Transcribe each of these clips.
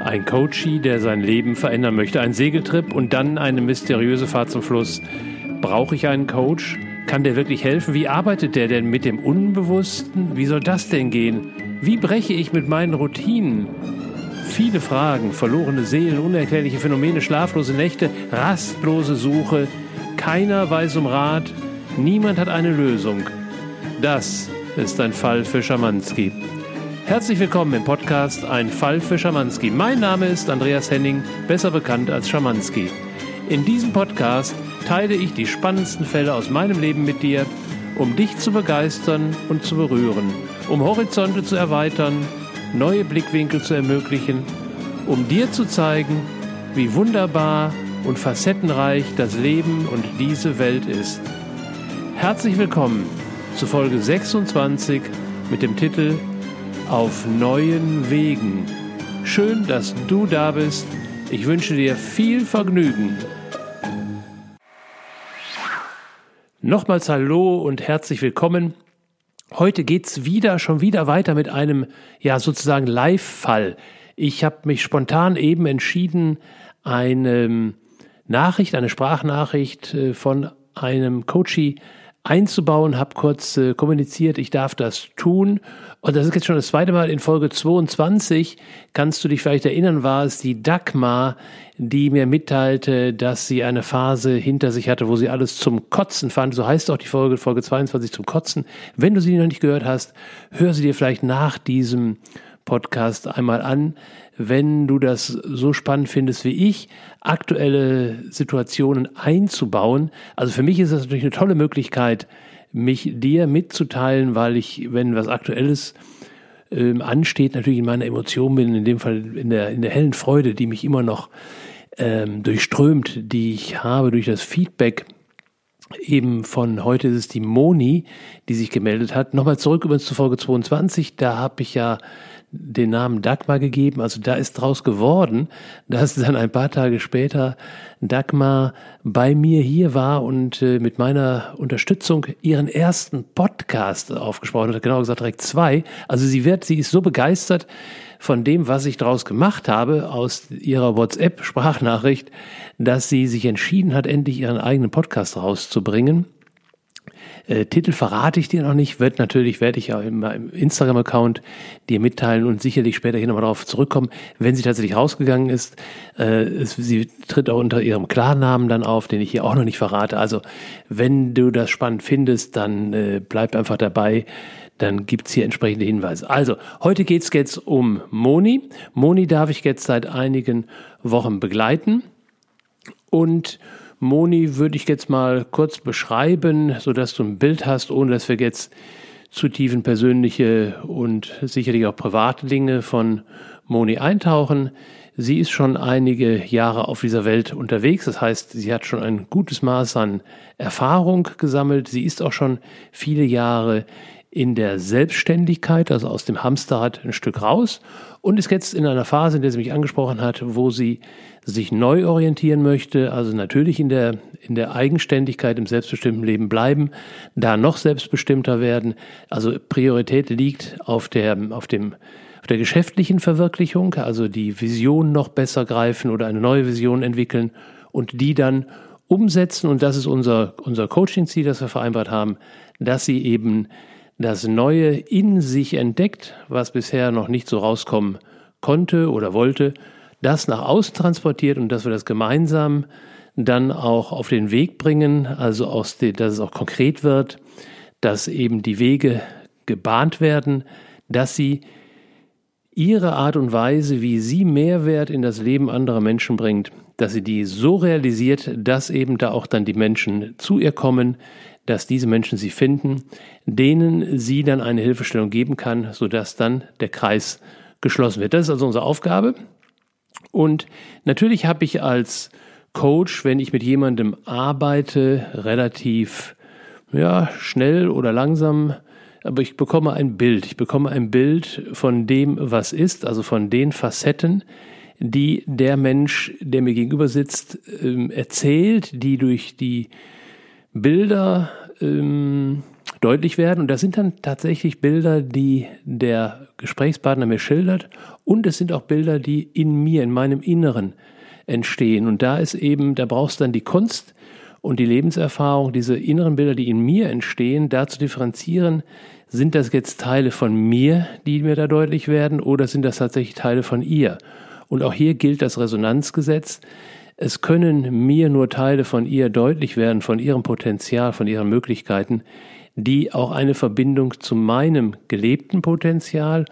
Ein Coachie, der sein Leben verändern möchte. Ein Segeltrip und dann eine mysteriöse Fahrt zum Fluss. Brauche ich einen Coach? Kann der wirklich helfen? Wie arbeitet der denn mit dem Unbewussten? Wie soll das denn gehen? Wie breche ich mit meinen Routinen? Viele Fragen, verlorene Seelen, unerklärliche Phänomene, schlaflose Nächte, rastlose Suche. Keiner weiß um Rat, niemand hat eine Lösung. Das ist ein Fall für Schamanski. Herzlich willkommen im Podcast Ein Fall für Schamanski. Mein Name ist Andreas Henning, besser bekannt als Schamanski. In diesem Podcast teile ich die spannendsten Fälle aus meinem Leben mit dir, um dich zu begeistern und zu berühren, um Horizonte zu erweitern, neue Blickwinkel zu ermöglichen, um dir zu zeigen, wie wunderbar und facettenreich das Leben und diese Welt ist. Herzlich willkommen zu Folge 26 mit dem Titel auf neuen Wegen. Schön, dass du da bist. Ich wünsche dir viel Vergnügen. Nochmals Hallo und herzlich willkommen. Heute geht's wieder, schon wieder weiter mit einem, ja, sozusagen Live-Fall. Ich habe mich spontan eben entschieden, eine Nachricht, eine Sprachnachricht äh, von einem Coachie einzubauen, habe kurz äh, kommuniziert, ich darf das tun. Und das ist jetzt schon das zweite Mal in Folge 22. Kannst du dich vielleicht erinnern, war es die Dagmar, die mir mitteilte, dass sie eine Phase hinter sich hatte, wo sie alles zum Kotzen fand. So heißt auch die Folge, Folge 22 zum Kotzen. Wenn du sie noch nicht gehört hast, hör sie dir vielleicht nach diesem Podcast einmal an, wenn du das so spannend findest wie ich, aktuelle Situationen einzubauen. Also für mich ist das natürlich eine tolle Möglichkeit, mich dir mitzuteilen, weil ich, wenn was Aktuelles ähm, ansteht, natürlich in meiner Emotion bin, in dem Fall in der, in der hellen Freude, die mich immer noch ähm, durchströmt, die ich habe durch das Feedback eben von heute ist es die Moni, die sich gemeldet hat. Nochmal zurück übrigens zu Folge 22, da habe ich ja den Namen Dagmar gegeben. Also da ist draus geworden, dass dann ein paar Tage später Dagmar bei mir hier war und äh, mit meiner Unterstützung ihren ersten Podcast aufgesprochen hat. Genau gesagt direkt zwei. Also sie wird, sie ist so begeistert von dem, was ich daraus gemacht habe aus ihrer WhatsApp-Sprachnachricht, dass sie sich entschieden hat, endlich ihren eigenen Podcast rauszubringen. Äh, Titel verrate ich dir noch nicht, wird natürlich, werde ich im, im Instagram-Account dir mitteilen und sicherlich später hier nochmal darauf zurückkommen, wenn sie tatsächlich rausgegangen ist. Äh, es, sie tritt auch unter ihrem Klarnamen dann auf, den ich hier auch noch nicht verrate. Also wenn du das spannend findest, dann äh, bleib einfach dabei dann gibt's hier entsprechende Hinweise. Also, heute geht's jetzt um Moni. Moni darf ich jetzt seit einigen Wochen begleiten. Und Moni würde ich jetzt mal kurz beschreiben, sodass du ein Bild hast, ohne dass wir jetzt zu tiefen persönliche und sicherlich auch private Dinge von Moni eintauchen. Sie ist schon einige Jahre auf dieser Welt unterwegs. Das heißt, sie hat schon ein gutes Maß an Erfahrung gesammelt. Sie ist auch schon viele Jahre in der Selbstständigkeit, also aus dem Hamsterrad ein Stück raus und ist jetzt in einer Phase, in der sie mich angesprochen hat, wo sie sich neu orientieren möchte, also natürlich in der, in der Eigenständigkeit im selbstbestimmten Leben bleiben, da noch selbstbestimmter werden. Also Priorität liegt auf der, auf dem, auf der geschäftlichen Verwirklichung, also die Vision noch besser greifen oder eine neue Vision entwickeln und die dann umsetzen. Und das ist unser, unser Coaching-Ziel, das wir vereinbart haben, dass sie eben das Neue in sich entdeckt, was bisher noch nicht so rauskommen konnte oder wollte, das nach außen transportiert und dass wir das gemeinsam dann auch auf den Weg bringen, also aus den, dass es auch konkret wird, dass eben die Wege gebahnt werden, dass sie ihre Art und Weise, wie sie Mehrwert in das Leben anderer Menschen bringt, dass sie die so realisiert, dass eben da auch dann die Menschen zu ihr kommen, dass diese Menschen sie finden, denen sie dann eine Hilfestellung geben kann, sodass dann der Kreis geschlossen wird. Das ist also unsere Aufgabe. Und natürlich habe ich als Coach, wenn ich mit jemandem arbeite, relativ ja, schnell oder langsam, aber ich bekomme ein Bild. Ich bekomme ein Bild von dem, was ist, also von den Facetten, die der Mensch, der mir gegenüber sitzt, ähm, erzählt, die durch die Bilder ähm, deutlich werden. Und das sind dann tatsächlich Bilder, die der Gesprächspartner mir schildert. Und es sind auch Bilder, die in mir, in meinem Inneren entstehen. Und da ist eben, da brauchst du dann die Kunst und die Lebenserfahrung, diese inneren Bilder, die in mir entstehen, da zu differenzieren, sind das jetzt Teile von mir, die mir da deutlich werden, oder sind das tatsächlich Teile von ihr? Und auch hier gilt das Resonanzgesetz. Es können mir nur Teile von ihr deutlich werden, von ihrem Potenzial, von ihren Möglichkeiten, die auch eine Verbindung zu meinem gelebten Potenzial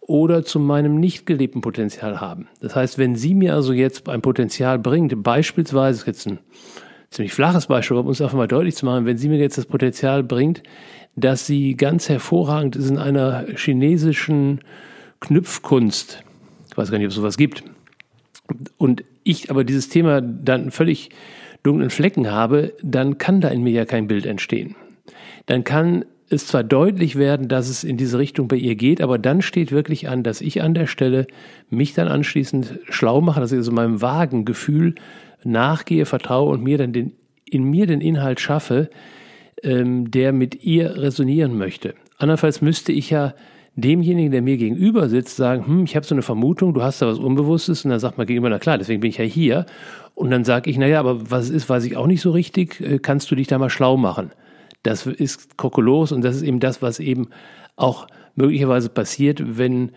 oder zu meinem nicht gelebten Potenzial haben. Das heißt, wenn sie mir also jetzt ein Potenzial bringt, beispielsweise, jetzt ein ziemlich flaches Beispiel, um uns einfach mal deutlich zu machen, wenn sie mir jetzt das Potenzial bringt, dass sie ganz hervorragend ist in einer chinesischen Knüpfkunst, ich weiß gar nicht, ob es sowas gibt, und ich aber dieses Thema dann völlig dunklen Flecken habe, dann kann da in mir ja kein Bild entstehen. Dann kann es zwar deutlich werden, dass es in diese Richtung bei ihr geht, aber dann steht wirklich an, dass ich an der Stelle mich dann anschließend schlau mache, dass ich also meinem vagen Gefühl nachgehe, vertraue und mir dann den, in mir den Inhalt schaffe, ähm, der mit ihr resonieren möchte. Andernfalls müsste ich ja demjenigen, der mir gegenüber sitzt, sagen, hm, ich habe so eine Vermutung, du hast da was Unbewusstes und dann sagt man gegenüber, na klar, deswegen bin ich ja hier. Und dann sage ich, naja, aber was es ist, weiß ich auch nicht so richtig, äh, kannst du dich da mal schlau machen. Das ist kokolos und das ist eben das, was eben auch möglicherweise passiert, wenn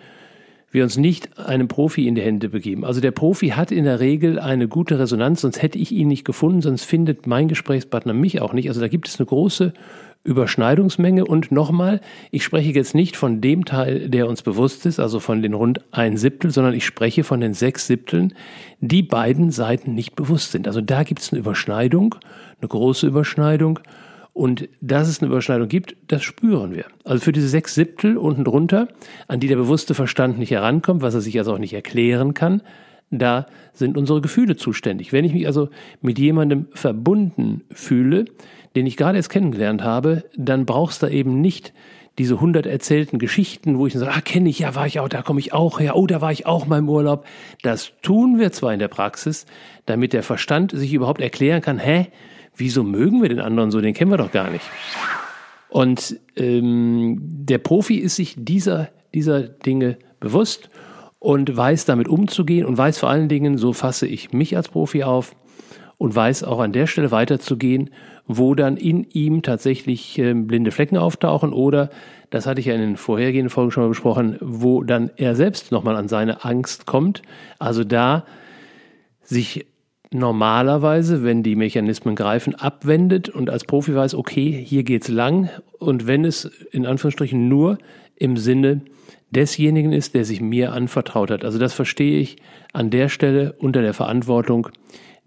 wir uns nicht einem Profi in die Hände begeben. Also der Profi hat in der Regel eine gute Resonanz, sonst hätte ich ihn nicht gefunden, sonst findet mein Gesprächspartner mich auch nicht. Also da gibt es eine große Überschneidungsmenge. Und nochmal, ich spreche jetzt nicht von dem Teil, der uns bewusst ist, also von den rund ein Siebtel, sondern ich spreche von den sechs Siebteln, die beiden Seiten nicht bewusst sind. Also da gibt es eine Überschneidung, eine große Überschneidung. Und dass es eine Überschneidung gibt, das spüren wir. Also für diese sechs Siebtel unten drunter, an die der bewusste Verstand nicht herankommt, was er sich also auch nicht erklären kann, da sind unsere Gefühle zuständig. Wenn ich mich also mit jemandem verbunden fühle, den ich gerade erst kennengelernt habe, dann brauchst du eben nicht diese hundert erzählten Geschichten, wo ich dann sage, ah, kenne ich, ja, war ich auch, da komme ich auch her, oh, da war ich auch mal im Urlaub. Das tun wir zwar in der Praxis, damit der Verstand sich überhaupt erklären kann, hä, wieso mögen wir den anderen so, den kennen wir doch gar nicht. Und ähm, der Profi ist sich dieser, dieser Dinge bewusst und weiß damit umzugehen und weiß vor allen Dingen, so fasse ich mich als Profi auf und weiß auch an der Stelle weiterzugehen, wo dann in ihm tatsächlich äh, blinde Flecken auftauchen oder, das hatte ich ja in den vorhergehenden Folgen schon mal besprochen, wo dann er selbst nochmal an seine Angst kommt. Also da sich normalerweise, wenn die Mechanismen greifen, abwendet und als Profi weiß, okay, hier geht's lang und wenn es in Anführungsstrichen nur im Sinne desjenigen ist, der sich mir anvertraut hat. Also das verstehe ich an der Stelle unter der Verantwortung,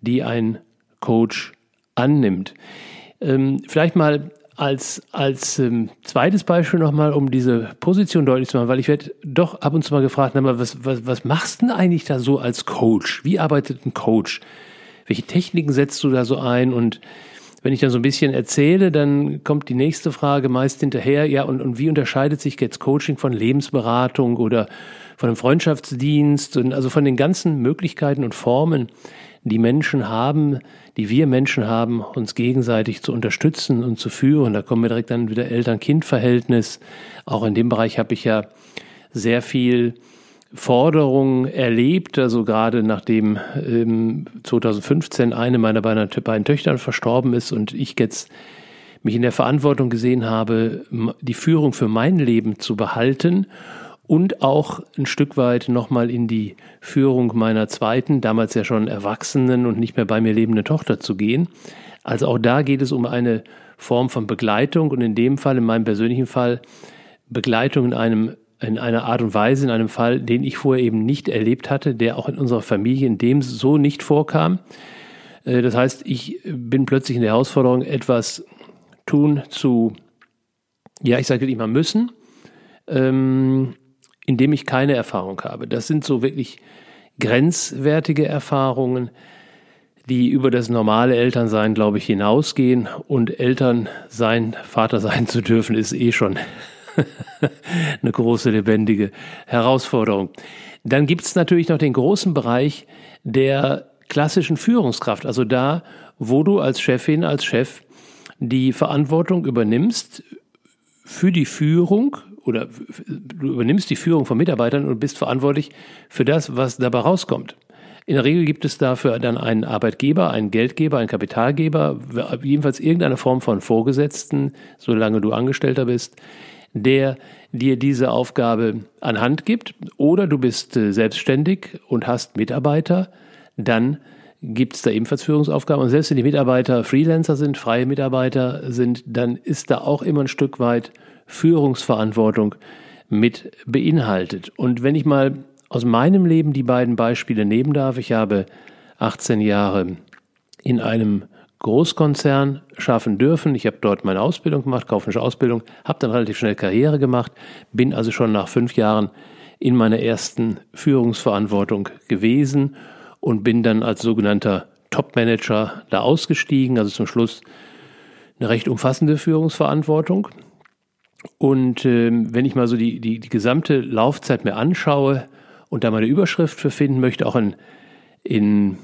die ein Coach annimmt. Ähm, vielleicht mal als, als ähm, zweites Beispiel nochmal, um diese Position deutlich zu machen, weil ich werde doch ab und zu mal gefragt, na, was, was, was machst du denn eigentlich da so als Coach? Wie arbeitet ein Coach? welche Techniken setzt du da so ein? Und wenn ich dann so ein bisschen erzähle, dann kommt die nächste Frage meist hinterher, ja, und, und wie unterscheidet sich jetzt Coaching von Lebensberatung oder von einem Freundschaftsdienst und also von den ganzen Möglichkeiten und Formen, die Menschen haben, die wir Menschen haben, uns gegenseitig zu unterstützen und zu führen. Da kommen wir direkt dann wieder Eltern-Kind-Verhältnis. Auch in dem Bereich habe ich ja sehr viel Forderungen erlebt, also gerade nachdem ähm, 2015 eine meiner beiden, beiden Töchtern verstorben ist und ich jetzt mich in der Verantwortung gesehen habe, die Führung für mein Leben zu behalten und auch ein Stück weit nochmal in die Führung meiner zweiten, damals ja schon erwachsenen und nicht mehr bei mir lebenden Tochter zu gehen. Also auch da geht es um eine Form von Begleitung und in dem Fall, in meinem persönlichen Fall, Begleitung in einem in einer Art und Weise, in einem Fall, den ich vorher eben nicht erlebt hatte, der auch in unserer Familie in dem so nicht vorkam. Äh, das heißt, ich bin plötzlich in der Herausforderung, etwas tun zu, ja, ich sage mal müssen, ähm, indem ich keine Erfahrung habe. Das sind so wirklich grenzwertige Erfahrungen, die über das normale Elternsein, glaube ich, hinausgehen. Und Eltern sein, Vater sein zu dürfen, ist eh schon eine große, lebendige Herausforderung. Dann gibt es natürlich noch den großen Bereich der klassischen Führungskraft, also da, wo du als Chefin, als Chef die Verantwortung übernimmst für die Führung oder du übernimmst die Führung von Mitarbeitern und bist verantwortlich für das, was dabei rauskommt. In der Regel gibt es dafür dann einen Arbeitgeber, einen Geldgeber, einen Kapitalgeber, jedenfalls irgendeine Form von Vorgesetzten, solange du Angestellter bist, der dir diese Aufgabe anhand gibt. Oder du bist äh, selbstständig und hast Mitarbeiter, dann gibt es da ebenfalls Führungsaufgaben. Und selbst wenn die Mitarbeiter Freelancer sind, freie Mitarbeiter sind, dann ist da auch immer ein Stück weit Führungsverantwortung mit beinhaltet. Und wenn ich mal aus meinem Leben die beiden Beispiele nehmen darf. Ich habe 18 Jahre in einem Großkonzern schaffen dürfen. Ich habe dort meine Ausbildung gemacht, kaufmännische Ausbildung, habe dann relativ schnell Karriere gemacht, bin also schon nach fünf Jahren in meiner ersten Führungsverantwortung gewesen und bin dann als sogenannter Top-Manager da ausgestiegen, also zum Schluss eine recht umfassende Führungsverantwortung. Und äh, wenn ich mal so die, die, die gesamte Laufzeit mir anschaue, und da meine Überschrift für finden möchte, auch in, in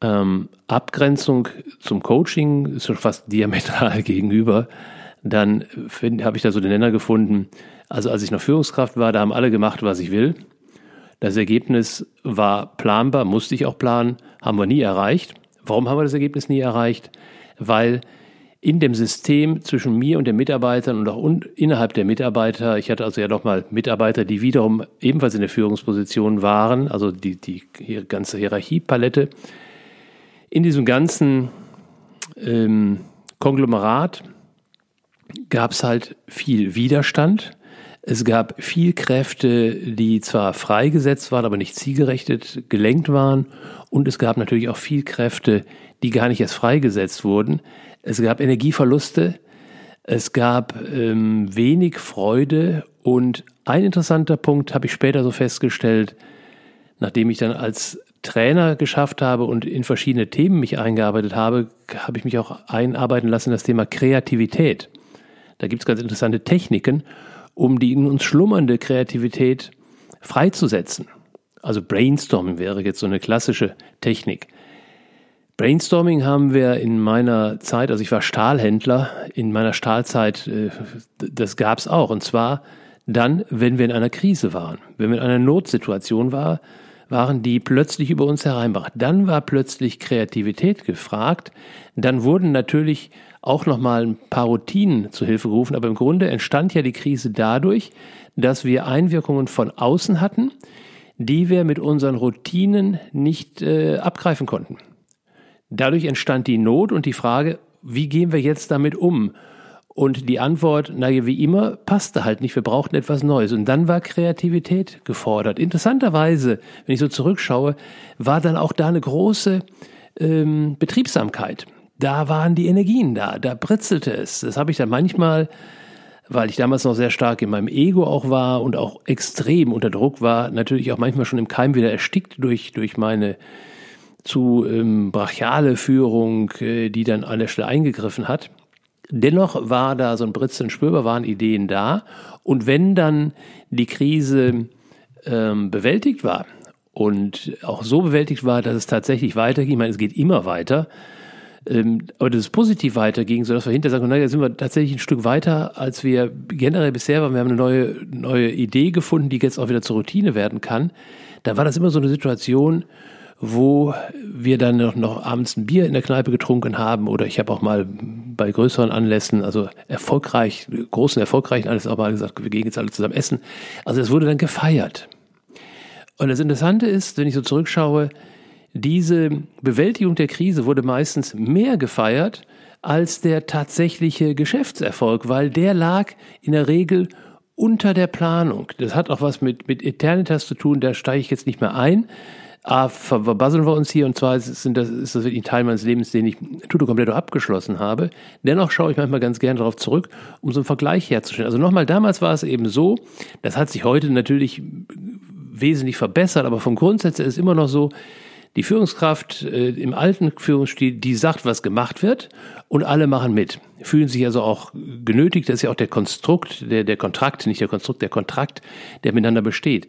ähm, Abgrenzung zum Coaching, ist schon fast diametral gegenüber, dann habe ich da so den Nenner gefunden. Also als ich noch Führungskraft war, da haben alle gemacht, was ich will. Das Ergebnis war planbar, musste ich auch planen, haben wir nie erreicht. Warum haben wir das Ergebnis nie erreicht? Weil in dem System zwischen mir und den Mitarbeitern und auch innerhalb der Mitarbeiter, ich hatte also ja nochmal Mitarbeiter, die wiederum ebenfalls in der Führungsposition waren, also die, die ganze Hierarchiepalette. In diesem ganzen ähm, Konglomerat gab es halt viel Widerstand. Es gab viel Kräfte, die zwar freigesetzt waren, aber nicht zielgerichtet gelenkt waren. Und es gab natürlich auch viel Kräfte, die gar nicht erst freigesetzt wurden. Es gab Energieverluste, es gab ähm, wenig Freude und ein interessanter Punkt habe ich später so festgestellt, nachdem ich dann als Trainer geschafft habe und in verschiedene Themen mich eingearbeitet habe, habe ich mich auch einarbeiten lassen in das Thema Kreativität. Da gibt es ganz interessante Techniken, um die in uns schlummernde Kreativität freizusetzen. Also Brainstorming wäre jetzt so eine klassische Technik. Brainstorming haben wir in meiner Zeit, also ich war Stahlhändler, in meiner Stahlzeit, äh, das gab es auch. Und zwar dann, wenn wir in einer Krise waren, wenn wir in einer Notsituation war, waren, die plötzlich über uns hereinbrach. Dann war plötzlich Kreativität gefragt. Dann wurden natürlich auch nochmal ein paar Routinen zu Hilfe gerufen. Aber im Grunde entstand ja die Krise dadurch, dass wir Einwirkungen von außen hatten, die wir mit unseren Routinen nicht äh, abgreifen konnten. Dadurch entstand die Not und die Frage, wie gehen wir jetzt damit um? Und die Antwort, naja, wie immer, passte halt nicht. Wir brauchten etwas Neues. Und dann war Kreativität gefordert. Interessanterweise, wenn ich so zurückschaue, war dann auch da eine große ähm, Betriebsamkeit. Da waren die Energien da, da britzelte es. Das habe ich dann manchmal, weil ich damals noch sehr stark in meinem Ego auch war und auch extrem unter Druck war, natürlich auch manchmal schon im Keim wieder erstickt durch, durch meine zu ähm, brachiale Führung, äh, die dann an der Stelle eingegriffen hat. Dennoch war da so ein Britzeln spürbar, waren Ideen da. Und wenn dann die Krise ähm, bewältigt war und auch so bewältigt war, dass es tatsächlich weiterging, ich meine, es geht immer weiter, ähm, aber dass es positiv weiterging, sodass wir hinterher sagen, naja, sind wir tatsächlich ein Stück weiter, als wir generell bisher waren. Wir haben eine neue, neue Idee gefunden, die jetzt auch wieder zur Routine werden kann. Da war das immer so eine Situation, wo wir dann noch, noch abends ein Bier in der Kneipe getrunken haben oder ich habe auch mal bei größeren Anlässen, also erfolgreich, großen erfolgreichen Anlässen auch mal gesagt, wir gehen jetzt alle zusammen essen. Also es wurde dann gefeiert. Und das Interessante ist, wenn ich so zurückschaue, diese Bewältigung der Krise wurde meistens mehr gefeiert als der tatsächliche Geschäftserfolg, weil der lag in der Regel unter der Planung. Das hat auch was mit, mit Eternitas zu tun, da steige ich jetzt nicht mehr ein. A, verbasseln wir uns hier und zwar sind das, ist das wirklich ein Teil meines Lebens, den ich Tuto Completo abgeschlossen habe. Dennoch schaue ich manchmal ganz gerne darauf zurück, um so einen Vergleich herzustellen. Also nochmal, damals war es eben so, das hat sich heute natürlich wesentlich verbessert, aber vom Grundsatz her ist immer noch so, die Führungskraft äh, im alten Führungsstil, die sagt, was gemacht wird und alle machen mit. Fühlen sich also auch genötigt, das ist ja auch der Konstrukt, der, der Kontrakt, nicht der Konstrukt, der Kontrakt, der miteinander besteht.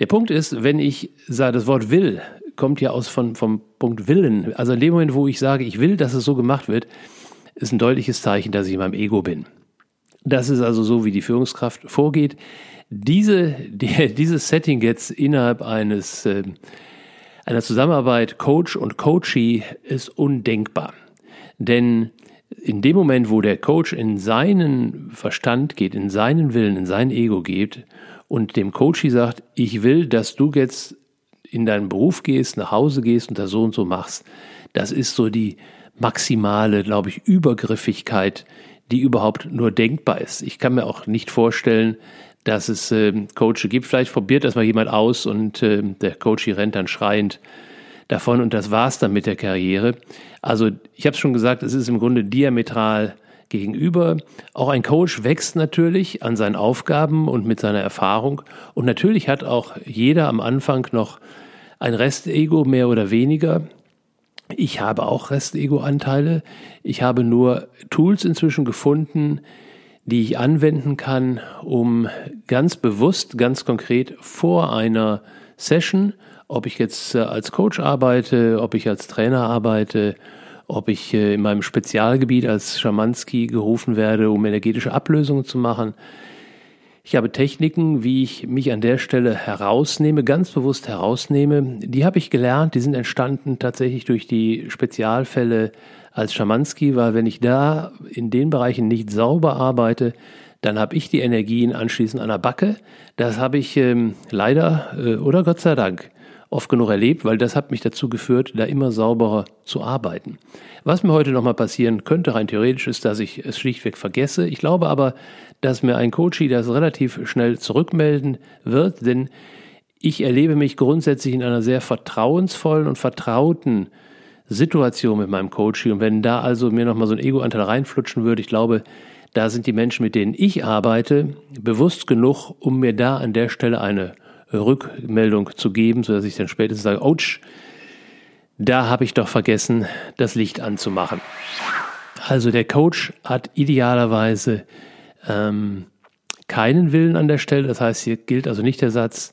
Der Punkt ist, wenn ich sage, das Wort will kommt ja aus von, vom Punkt Willen. Also in dem Moment, wo ich sage, ich will, dass es so gemacht wird, ist ein deutliches Zeichen, dass ich in meinem Ego bin. Das ist also so, wie die Führungskraft vorgeht. Diese, die, dieses Setting jetzt innerhalb eines, äh, einer Zusammenarbeit Coach und Coachee ist undenkbar. Denn in dem Moment, wo der Coach in seinen Verstand geht, in seinen Willen, in sein Ego geht und dem Coachee sagt, ich will, dass du jetzt in deinen Beruf gehst, nach Hause gehst und das so und so machst, das ist so die maximale, glaube ich, Übergriffigkeit, die überhaupt nur denkbar ist. Ich kann mir auch nicht vorstellen, dass es äh, Coaches gibt. Vielleicht probiert das mal jemand aus und äh, der Coach rennt dann schreiend davon und das war's dann mit der Karriere. Also ich habe es schon gesagt, es ist im Grunde diametral gegenüber. Auch ein Coach wächst natürlich an seinen Aufgaben und mit seiner Erfahrung. Und natürlich hat auch jeder am Anfang noch ein Restego mehr oder weniger. Ich habe auch Restego-Anteile. Ich habe nur Tools inzwischen gefunden, die ich anwenden kann, um ganz bewusst, ganz konkret vor einer Session, ob ich jetzt äh, als Coach arbeite, ob ich als Trainer arbeite, ob ich äh, in meinem Spezialgebiet als Schamanski gerufen werde, um energetische Ablösungen zu machen. Ich habe Techniken, wie ich mich an der Stelle herausnehme, ganz bewusst herausnehme. Die habe ich gelernt, die sind entstanden tatsächlich durch die Spezialfälle als Schamanski, weil wenn ich da in den Bereichen nicht sauber arbeite, dann habe ich die Energien anschließend an der Backe. Das habe ich ähm, leider äh, oder Gott sei Dank oft genug erlebt, weil das hat mich dazu geführt, da immer sauberer zu arbeiten. Was mir heute nochmal passieren könnte, rein theoretisch, ist, dass ich es schlichtweg vergesse. Ich glaube aber, dass mir ein Coachie das relativ schnell zurückmelden wird, denn ich erlebe mich grundsätzlich in einer sehr vertrauensvollen und vertrauten Situation mit meinem Coachie. Und wenn da also mir nochmal so ein Ego-Anteil reinflutschen würde, ich glaube, da sind die Menschen, mit denen ich arbeite, bewusst genug, um mir da an der Stelle eine Rückmeldung zu geben, sodass ich dann spätestens sage, ouch, da habe ich doch vergessen, das Licht anzumachen. Also der Coach hat idealerweise ähm, keinen Willen an der Stelle. Das heißt, hier gilt also nicht der Satz,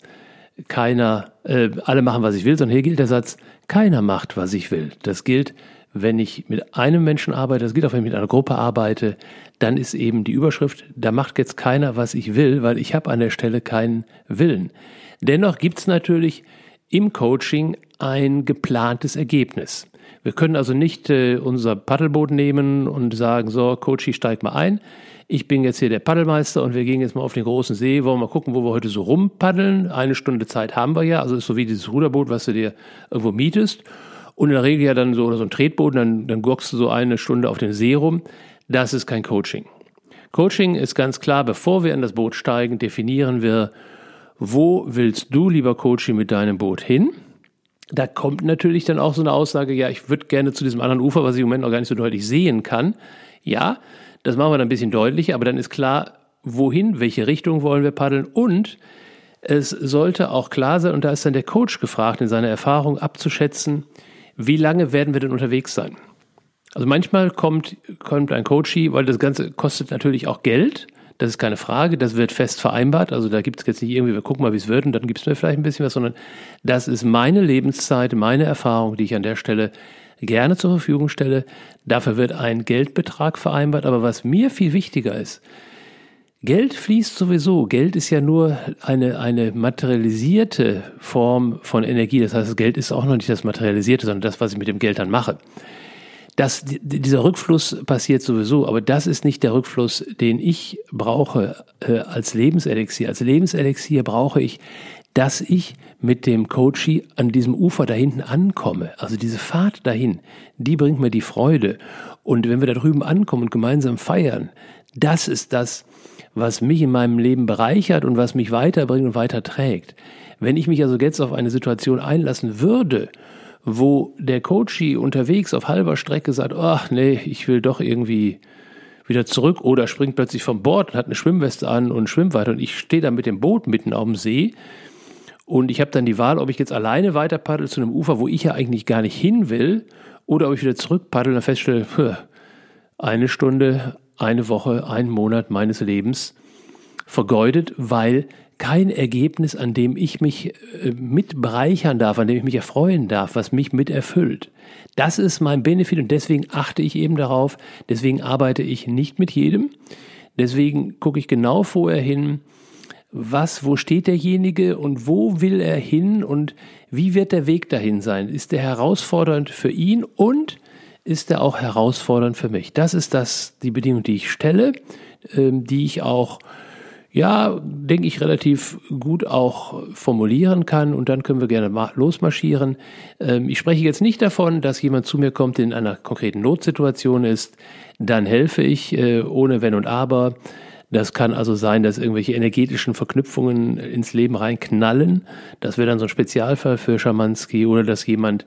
keiner, äh, alle machen, was ich will, sondern hier gilt der Satz, keiner macht, was ich will. Das gilt, wenn ich mit einem Menschen arbeite, das gilt auch, wenn ich mit einer Gruppe arbeite, dann ist eben die Überschrift, da macht jetzt keiner, was ich will, weil ich habe an der Stelle keinen Willen. Dennoch gibt es natürlich im Coaching ein geplantes Ergebnis. Wir können also nicht äh, unser Paddelboot nehmen und sagen, so, Coachy, steig mal ein. Ich bin jetzt hier der Paddelmeister und wir gehen jetzt mal auf den großen See, wollen wir mal gucken, wo wir heute so rumpaddeln. Eine Stunde Zeit haben wir ja, also ist so wie dieses Ruderboot, was du dir irgendwo mietest. Und in der Regel ja dann so, oder so ein Tretboot, dann, dann gurkst du so eine Stunde auf dem See rum. Das ist kein Coaching. Coaching ist ganz klar, bevor wir in das Boot steigen, definieren wir, wo willst du, lieber Coach, mit deinem Boot hin? Da kommt natürlich dann auch so eine Aussage, ja, ich würde gerne zu diesem anderen Ufer, was ich im Moment noch gar nicht so deutlich sehen kann. Ja, das machen wir dann ein bisschen deutlicher, aber dann ist klar, wohin, welche Richtung wollen wir paddeln und es sollte auch klar sein, und da ist dann der Coach gefragt, in seiner Erfahrung abzuschätzen, wie lange werden wir denn unterwegs sein? Also manchmal kommt, kommt ein Coachie, weil das Ganze kostet natürlich auch Geld. Das ist keine Frage, das wird fest vereinbart. Also da gibt es jetzt nicht irgendwie, wir gucken mal, wie es wird und dann gibt es mir vielleicht ein bisschen was, sondern das ist meine Lebenszeit, meine Erfahrung, die ich an der Stelle gerne zur Verfügung stelle. Dafür wird ein Geldbetrag vereinbart. Aber was mir viel wichtiger ist, Geld fließt sowieso. Geld ist ja nur eine, eine materialisierte Form von Energie. Das heißt, Geld ist auch noch nicht das Materialisierte, sondern das, was ich mit dem Geld dann mache. Das, dieser Rückfluss passiert sowieso, aber das ist nicht der Rückfluss, den ich brauche äh, als Lebenselixier. Als Lebenselixier brauche ich, dass ich mit dem Coachie an diesem Ufer da hinten ankomme. Also diese Fahrt dahin, die bringt mir die Freude. Und wenn wir da drüben ankommen und gemeinsam feiern, das ist das, was mich in meinem Leben bereichert und was mich weiterbringt und weiter trägt. Wenn ich mich also jetzt auf eine Situation einlassen würde, wo der Coachie unterwegs auf halber Strecke sagt, ach nee, ich will doch irgendwie wieder zurück. Oder springt plötzlich vom Bord und hat eine Schwimmweste an und schwimmt weiter und ich stehe da mit dem Boot mitten auf dem See und ich habe dann die Wahl, ob ich jetzt alleine weiter paddel zu einem Ufer, wo ich ja eigentlich gar nicht hin will oder ob ich wieder zurück paddel und dann feststelle, eine Stunde, eine Woche, ein Monat meines Lebens vergeudet, weil kein Ergebnis, an dem ich mich äh, mit bereichern darf, an dem ich mich erfreuen darf, was mich mit erfüllt. Das ist mein Benefit und deswegen achte ich eben darauf, deswegen arbeite ich nicht mit jedem, Deswegen gucke ich genau vorher hin, was, wo steht derjenige und wo will er hin und wie wird der Weg dahin sein? Ist der herausfordernd für ihn und ist er auch herausfordernd für mich? Das ist das, die Bedingung, die ich stelle, ähm, die ich auch, ja, denke ich, relativ gut auch formulieren kann und dann können wir gerne losmarschieren. Ähm, ich spreche jetzt nicht davon, dass jemand zu mir kommt, der in einer konkreten Notsituation ist, dann helfe ich äh, ohne Wenn und Aber das kann also sein, dass irgendwelche energetischen Verknüpfungen ins Leben reinknallen. Das wäre dann so ein Spezialfall für Schamanski oder dass jemand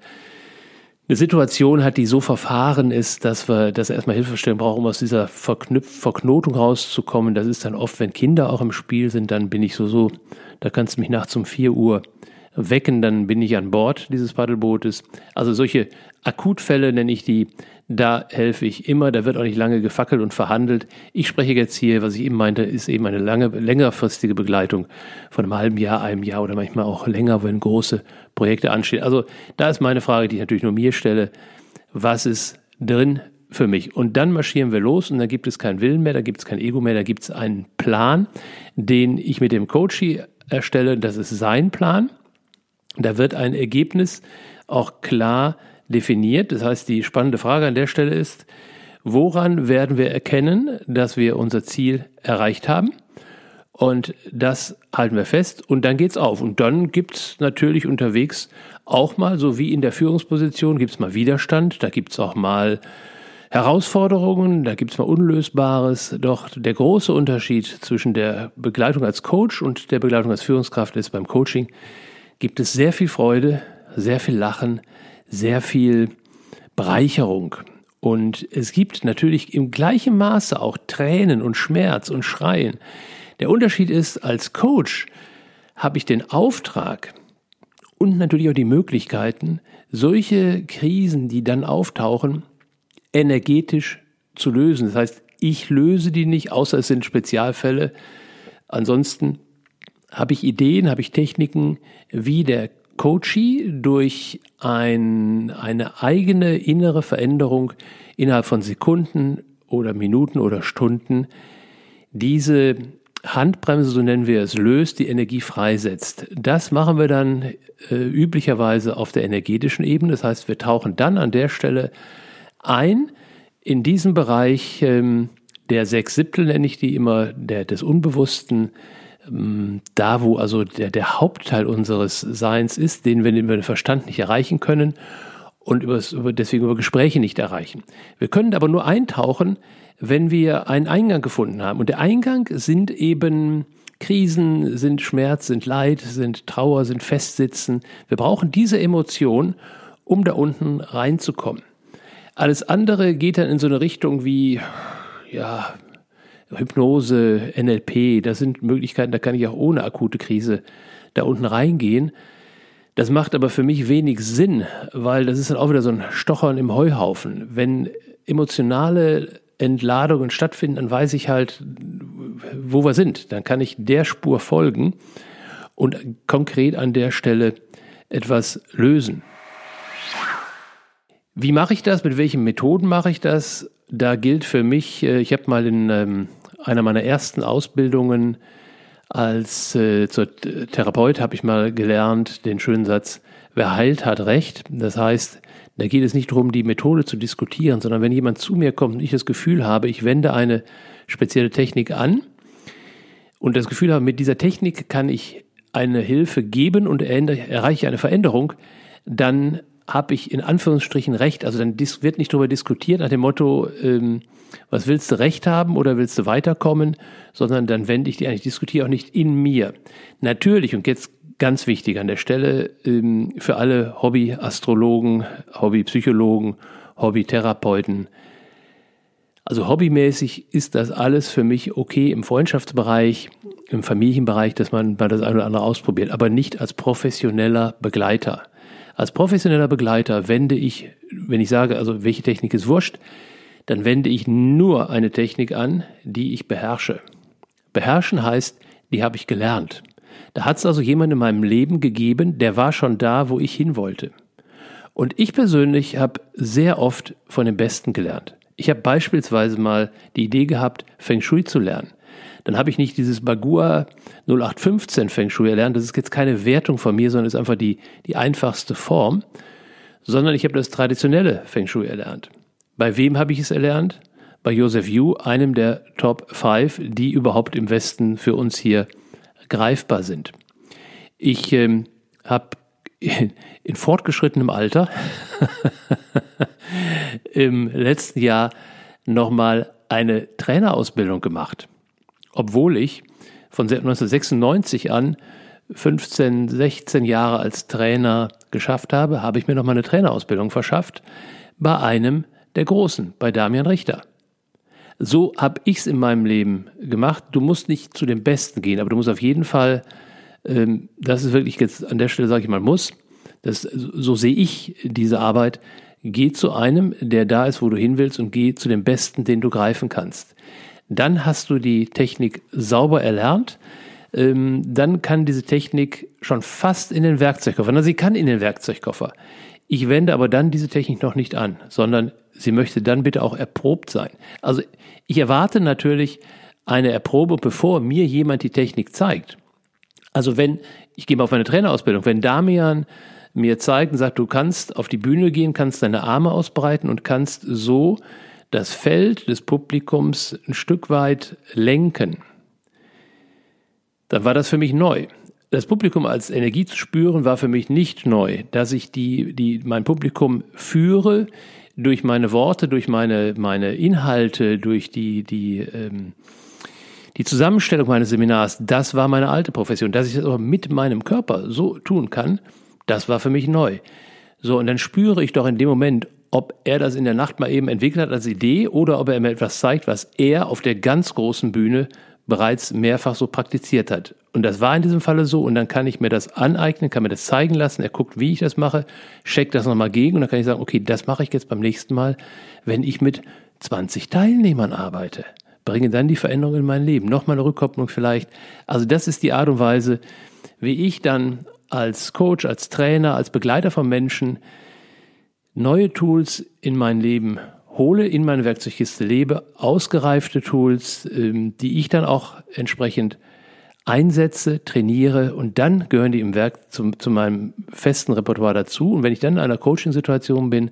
eine Situation hat, die so verfahren ist, dass wir, dass er erstmal Hilfestellung braucht, um aus dieser Verknüpf Verknotung rauszukommen. Das ist dann oft, wenn Kinder auch im Spiel sind, dann bin ich so, so, da kannst du mich nachts um vier Uhr wecken, dann bin ich an Bord dieses Paddelbootes. Also solche Akutfälle nenne ich die, da helfe ich immer, da wird auch nicht lange gefackelt und verhandelt. Ich spreche jetzt hier, was ich eben meinte, ist eben eine lange, längerfristige Begleitung von einem halben Jahr, einem Jahr oder manchmal auch länger, wenn große Projekte anstehen. Also da ist meine Frage, die ich natürlich nur mir stelle, was ist drin für mich? Und dann marschieren wir los und dann gibt es keinen Willen mehr, da gibt es kein Ego mehr, da gibt es einen Plan, den ich mit dem Coachy erstelle. Das ist sein Plan. Da wird ein Ergebnis auch klar definiert. Das heißt, die spannende Frage an der Stelle ist, woran werden wir erkennen, dass wir unser Ziel erreicht haben? Und das halten wir fest und dann geht's auf. Und dann gibt's natürlich unterwegs auch mal, so wie in der Führungsposition, gibt's mal Widerstand, da gibt's auch mal Herausforderungen, da gibt's mal Unlösbares. Doch der große Unterschied zwischen der Begleitung als Coach und der Begleitung als Führungskraft ist beim Coaching, gibt es sehr viel Freude, sehr viel Lachen, sehr viel Bereicherung. Und es gibt natürlich im gleichen Maße auch Tränen und Schmerz und Schreien. Der Unterschied ist, als Coach habe ich den Auftrag und natürlich auch die Möglichkeiten, solche Krisen, die dann auftauchen, energetisch zu lösen. Das heißt, ich löse die nicht, außer es sind Spezialfälle. Ansonsten habe ich Ideen, habe ich Techniken, wie der Coachee durch ein, eine eigene innere Veränderung innerhalb von Sekunden oder Minuten oder Stunden diese Handbremse, so nennen wir es, löst, die Energie freisetzt. Das machen wir dann äh, üblicherweise auf der energetischen Ebene. Das heißt, wir tauchen dann an der Stelle ein in diesem Bereich ähm, der sechs Siebtel, nenne ich die immer, der, des Unbewussten, ähm, da, wo also der, der Hauptteil unseres Seins ist, den wir über den Verstand nicht erreichen können und über, deswegen über Gespräche nicht erreichen. Wir können aber nur eintauchen, wenn wir einen Eingang gefunden haben. Und der Eingang sind eben Krisen, sind Schmerz, sind Leid, sind Trauer, sind Festsitzen. Wir brauchen diese Emotion, um da unten reinzukommen. Alles andere geht dann in so eine Richtung wie, ja, Hypnose, NLP, das sind Möglichkeiten, da kann ich auch ohne akute Krise da unten reingehen. Das macht aber für mich wenig Sinn, weil das ist dann auch wieder so ein Stochern im Heuhaufen. Wenn emotionale Entladungen stattfinden, dann weiß ich halt, wo wir sind. Dann kann ich der Spur folgen und konkret an der Stelle etwas lösen. Wie mache ich das? Mit welchen Methoden mache ich das? Da gilt für mich, äh, ich habe mal in ähm, einer meiner ersten Ausbildungen als äh, zur Therapeut habe ich mal gelernt den schönen Satz, wer heilt, hat Recht. Das heißt, da geht es nicht darum, die Methode zu diskutieren, sondern wenn jemand zu mir kommt und ich das Gefühl habe, ich wende eine spezielle Technik an und das Gefühl habe, mit dieser Technik kann ich eine Hilfe geben und erreiche eine Veränderung, dann habe ich in Anführungsstrichen recht. Also dann wird nicht darüber diskutiert nach dem Motto, ähm, was willst du recht haben oder willst du weiterkommen, sondern dann wende ich die eigentlich, diskutiere auch nicht in mir. Natürlich, und jetzt ganz wichtig an der Stelle, ähm, für alle Hobby-Astrologen, Hobby-Psychologen, Hobby-Therapeuten, also hobbymäßig ist das alles für mich okay im Freundschaftsbereich, im Familienbereich, dass man mal das eine oder andere ausprobiert, aber nicht als professioneller Begleiter. Als professioneller Begleiter wende ich, wenn ich sage, also welche Technik ist wurscht, dann wende ich nur eine Technik an, die ich beherrsche. Beherrschen heißt, die habe ich gelernt. Da hat es also jemand in meinem Leben gegeben, der war schon da, wo ich hin wollte. Und ich persönlich habe sehr oft von dem Besten gelernt. Ich habe beispielsweise mal die Idee gehabt, Feng Shui zu lernen. Dann habe ich nicht dieses Bagua 0815 Feng Shui erlernt. Das ist jetzt keine Wertung von mir, sondern ist einfach die, die einfachste Form. Sondern ich habe das traditionelle Feng Shui erlernt. Bei wem habe ich es erlernt? Bei Joseph Yu, einem der Top 5, die überhaupt im Westen für uns hier greifbar sind. Ich ähm, habe in, fortgeschrittenem Alter im letzten Jahr nochmal eine Trainerausbildung gemacht. Obwohl ich von 1996 an 15, 16 Jahre als Trainer geschafft habe, habe ich mir nochmal eine Trainerausbildung verschafft bei einem der Großen, bei Damian Richter. So habe ich es in meinem Leben gemacht. Du musst nicht zu dem Besten gehen, aber du musst auf jeden Fall ähm, das ist wirklich jetzt an der Stelle, sage ich mal, muss. Das, so sehe ich diese Arbeit. Geh zu einem, der da ist, wo du hin willst und geh zu dem Besten, den du greifen kannst. Dann hast du die Technik sauber erlernt. Ähm, dann kann diese Technik schon fast in den Werkzeugkoffer. Na, sie kann in den Werkzeugkoffer. Ich wende aber dann diese Technik noch nicht an, sondern sie möchte dann bitte auch erprobt sein. Also ich erwarte natürlich eine Erprobung, bevor mir jemand die Technik zeigt. Also wenn, ich gehe mal auf meine Trainerausbildung, wenn Damian mir zeigt und sagt, du kannst auf die Bühne gehen, kannst deine Arme ausbreiten und kannst so das Feld des Publikums ein Stück weit lenken, dann war das für mich neu. Das Publikum als Energie zu spüren war für mich nicht neu, dass ich die, die, mein Publikum führe durch meine Worte, durch meine, meine Inhalte, durch die, die, ähm, die Zusammenstellung meines Seminars, das war meine alte Profession. Dass ich das aber mit meinem Körper so tun kann, das war für mich neu. So, und dann spüre ich doch in dem Moment, ob er das in der Nacht mal eben entwickelt hat als Idee oder ob er mir etwas zeigt, was er auf der ganz großen Bühne bereits mehrfach so praktiziert hat. Und das war in diesem Falle so und dann kann ich mir das aneignen, kann mir das zeigen lassen, er guckt, wie ich das mache, checkt das nochmal gegen und dann kann ich sagen, okay, das mache ich jetzt beim nächsten Mal, wenn ich mit 20 Teilnehmern arbeite bringe dann die Veränderung in mein Leben. Nochmal eine Rückkopplung vielleicht. Also das ist die Art und Weise, wie ich dann als Coach, als Trainer, als Begleiter von Menschen neue Tools in mein Leben hole, in meine Werkzeugkiste lebe, ausgereifte Tools, ähm, die ich dann auch entsprechend einsetze, trainiere und dann gehören die im Werk zum, zu meinem festen Repertoire dazu. Und wenn ich dann in einer Coaching-Situation bin,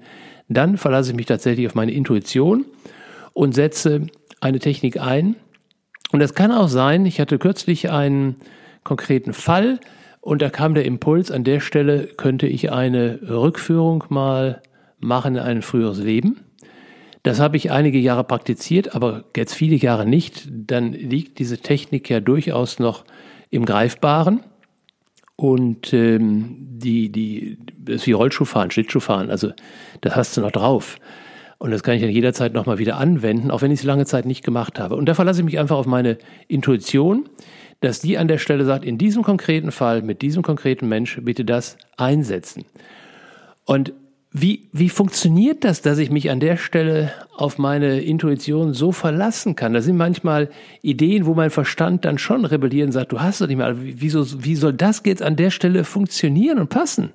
dann verlasse ich mich tatsächlich auf meine Intuition und setze eine Technik ein. Und das kann auch sein, ich hatte kürzlich einen konkreten Fall und da kam der Impuls, an der Stelle könnte ich eine Rückführung mal machen in ein früheres Leben. Das habe ich einige Jahre praktiziert, aber jetzt viele Jahre nicht. Dann liegt diese Technik ja durchaus noch im Greifbaren. Und ähm, die, die, das ist wie Rollschuhfahren, Schlittschuhfahren, also das hast du noch drauf. Und das kann ich dann jederzeit nochmal wieder anwenden, auch wenn ich es lange Zeit nicht gemacht habe. Und da verlasse ich mich einfach auf meine Intuition, dass die an der Stelle sagt, in diesem konkreten Fall, mit diesem konkreten Mensch, bitte das einsetzen. Und wie, wie funktioniert das, dass ich mich an der Stelle auf meine Intuition so verlassen kann? Da sind manchmal Ideen, wo mein Verstand dann schon rebelliert und sagt, du hast doch nicht mehr, wieso, wie soll das jetzt an der Stelle funktionieren und passen?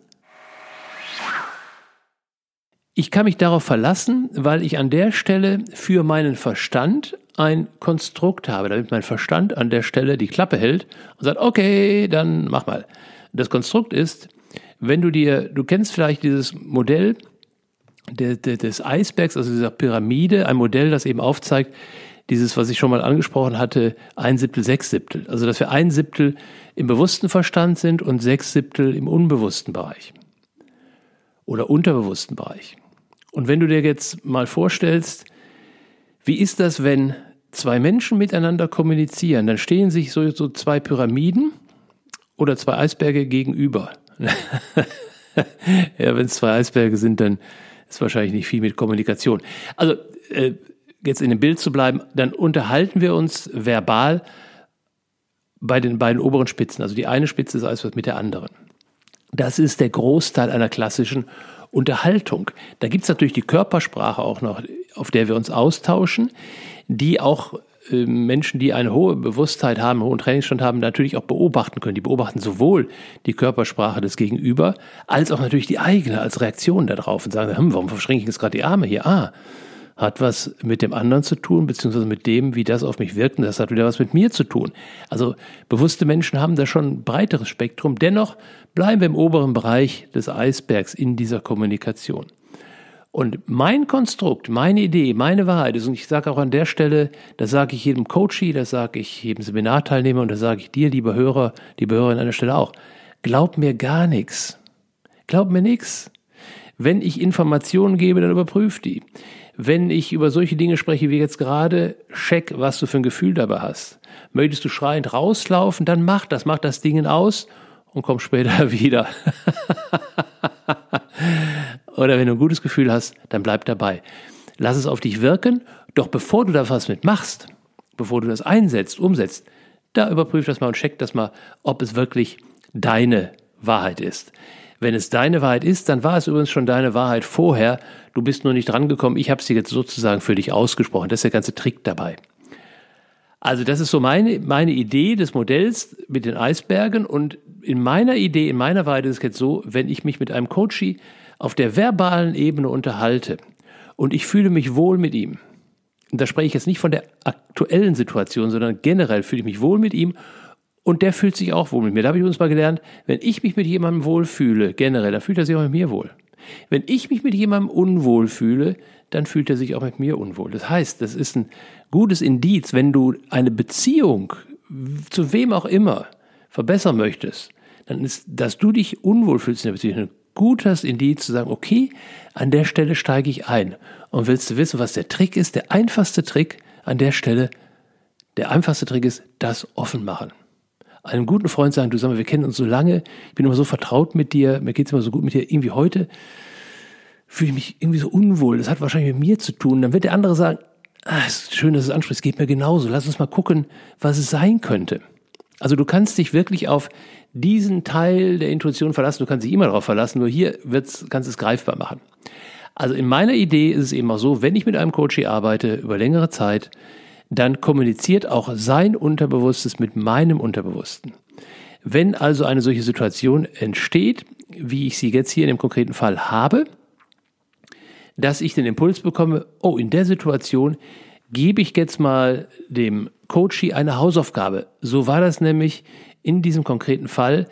Ich kann mich darauf verlassen, weil ich an der Stelle für meinen Verstand ein Konstrukt habe, damit mein Verstand an der Stelle die Klappe hält und sagt, okay, dann mach mal. Das Konstrukt ist, wenn du dir, du kennst vielleicht dieses Modell des Eisbergs, also dieser Pyramide, ein Modell, das eben aufzeigt, dieses, was ich schon mal angesprochen hatte, ein Siebtel, sechs Siebtel. Also, dass wir ein Siebtel im bewussten Verstand sind und sechs Siebtel im unbewussten Bereich oder unterbewussten Bereich. Und wenn du dir jetzt mal vorstellst, wie ist das, wenn zwei Menschen miteinander kommunizieren, dann stehen sich so, so zwei Pyramiden oder zwei Eisberge gegenüber. Ja, wenn es zwei Eisberge sind, dann ist wahrscheinlich nicht viel mit Kommunikation. Also äh, jetzt in dem Bild zu bleiben, dann unterhalten wir uns verbal bei den beiden oberen Spitzen. Also die eine Spitze als was mit der anderen. Das ist der Großteil einer klassischen Unterhaltung. Da gibt's natürlich die Körpersprache auch noch, auf der wir uns austauschen, die auch äh, Menschen, die eine hohe Bewusstheit haben, einen hohen Trainingsstand haben, natürlich auch beobachten können. Die beobachten sowohl die Körpersprache des Gegenüber, als auch natürlich die eigene als Reaktion darauf und sagen, hm, warum verschränke ich jetzt gerade die Arme hier? Ah, hat was mit dem anderen zu tun, beziehungsweise mit dem, wie das auf mich wirkt, und das hat wieder was mit mir zu tun. Also bewusste Menschen haben da schon ein breiteres Spektrum. Dennoch bleiben wir im oberen Bereich des Eisbergs in dieser Kommunikation. Und mein Konstrukt, meine Idee, meine Wahrheit ist, und ich sage auch an der Stelle, das sage ich jedem Coachie, das sage ich jedem Seminarteilnehmer und das sage ich dir, lieber Hörer, liebe Hörerin an der Stelle auch. Glaub mir gar nichts. Glaub mir nichts. Wenn ich Informationen gebe, dann überprüf die. Wenn ich über solche Dinge spreche wie jetzt gerade, check, was du für ein Gefühl dabei hast. Möchtest du schreiend rauslaufen, dann mach das, mach das Ding aus und komm später wieder. Oder wenn du ein gutes Gefühl hast, dann bleib dabei. Lass es auf dich wirken, doch bevor du da was mit machst, bevor du das einsetzt, umsetzt, da überprüf das mal und check das mal, ob es wirklich deine Wahrheit ist. Wenn es deine Wahrheit ist, dann war es übrigens schon deine Wahrheit vorher. Du bist nur nicht drangekommen. Ich habe sie jetzt sozusagen für dich ausgesprochen. Das ist der ganze Trick dabei. Also das ist so meine, meine Idee des Modells mit den Eisbergen. Und in meiner Idee, in meiner Wahrheit ist es jetzt so, wenn ich mich mit einem Coachie auf der verbalen Ebene unterhalte und ich fühle mich wohl mit ihm, und da spreche ich jetzt nicht von der aktuellen Situation, sondern generell fühle ich mich wohl mit ihm und der fühlt sich auch wohl mit mir. Da habe ich uns mal gelernt, wenn ich mich mit jemandem wohl fühle, generell, dann fühlt er sich auch mit mir wohl. Wenn ich mich mit jemandem unwohl fühle, dann fühlt er sich auch mit mir unwohl. Das heißt, das ist ein gutes Indiz, wenn du eine Beziehung zu wem auch immer verbessern möchtest, dann ist, dass du dich unwohl fühlst in der Beziehung, ein gutes Indiz zu sagen, okay, an der Stelle steige ich ein. Und willst du wissen, was der Trick ist? Der einfachste Trick an der Stelle, der einfachste Trick ist, das offen machen. Einem guten Freund sagen, du sag mal, wir kennen uns so lange, ich bin immer so vertraut mit dir, mir geht's immer so gut mit dir, irgendwie heute fühle ich mich irgendwie so unwohl, das hat wahrscheinlich mit mir zu tun. Dann wird der andere sagen, ah, ist schön, dass es anspricht, es geht mir genauso, lass uns mal gucken, was es sein könnte. Also du kannst dich wirklich auf diesen Teil der Intuition verlassen. Du kannst dich immer darauf verlassen, nur hier wird's, kannst du es greifbar machen. Also in meiner Idee ist es eben auch so, wenn ich mit einem Coach arbeite über längere Zeit, dann kommuniziert auch sein Unterbewusstes mit meinem Unterbewussten. Wenn also eine solche Situation entsteht, wie ich sie jetzt hier in dem konkreten Fall habe, dass ich den Impuls bekomme, oh, in der Situation gebe ich jetzt mal dem Coachie eine Hausaufgabe. So war das nämlich in diesem konkreten Fall,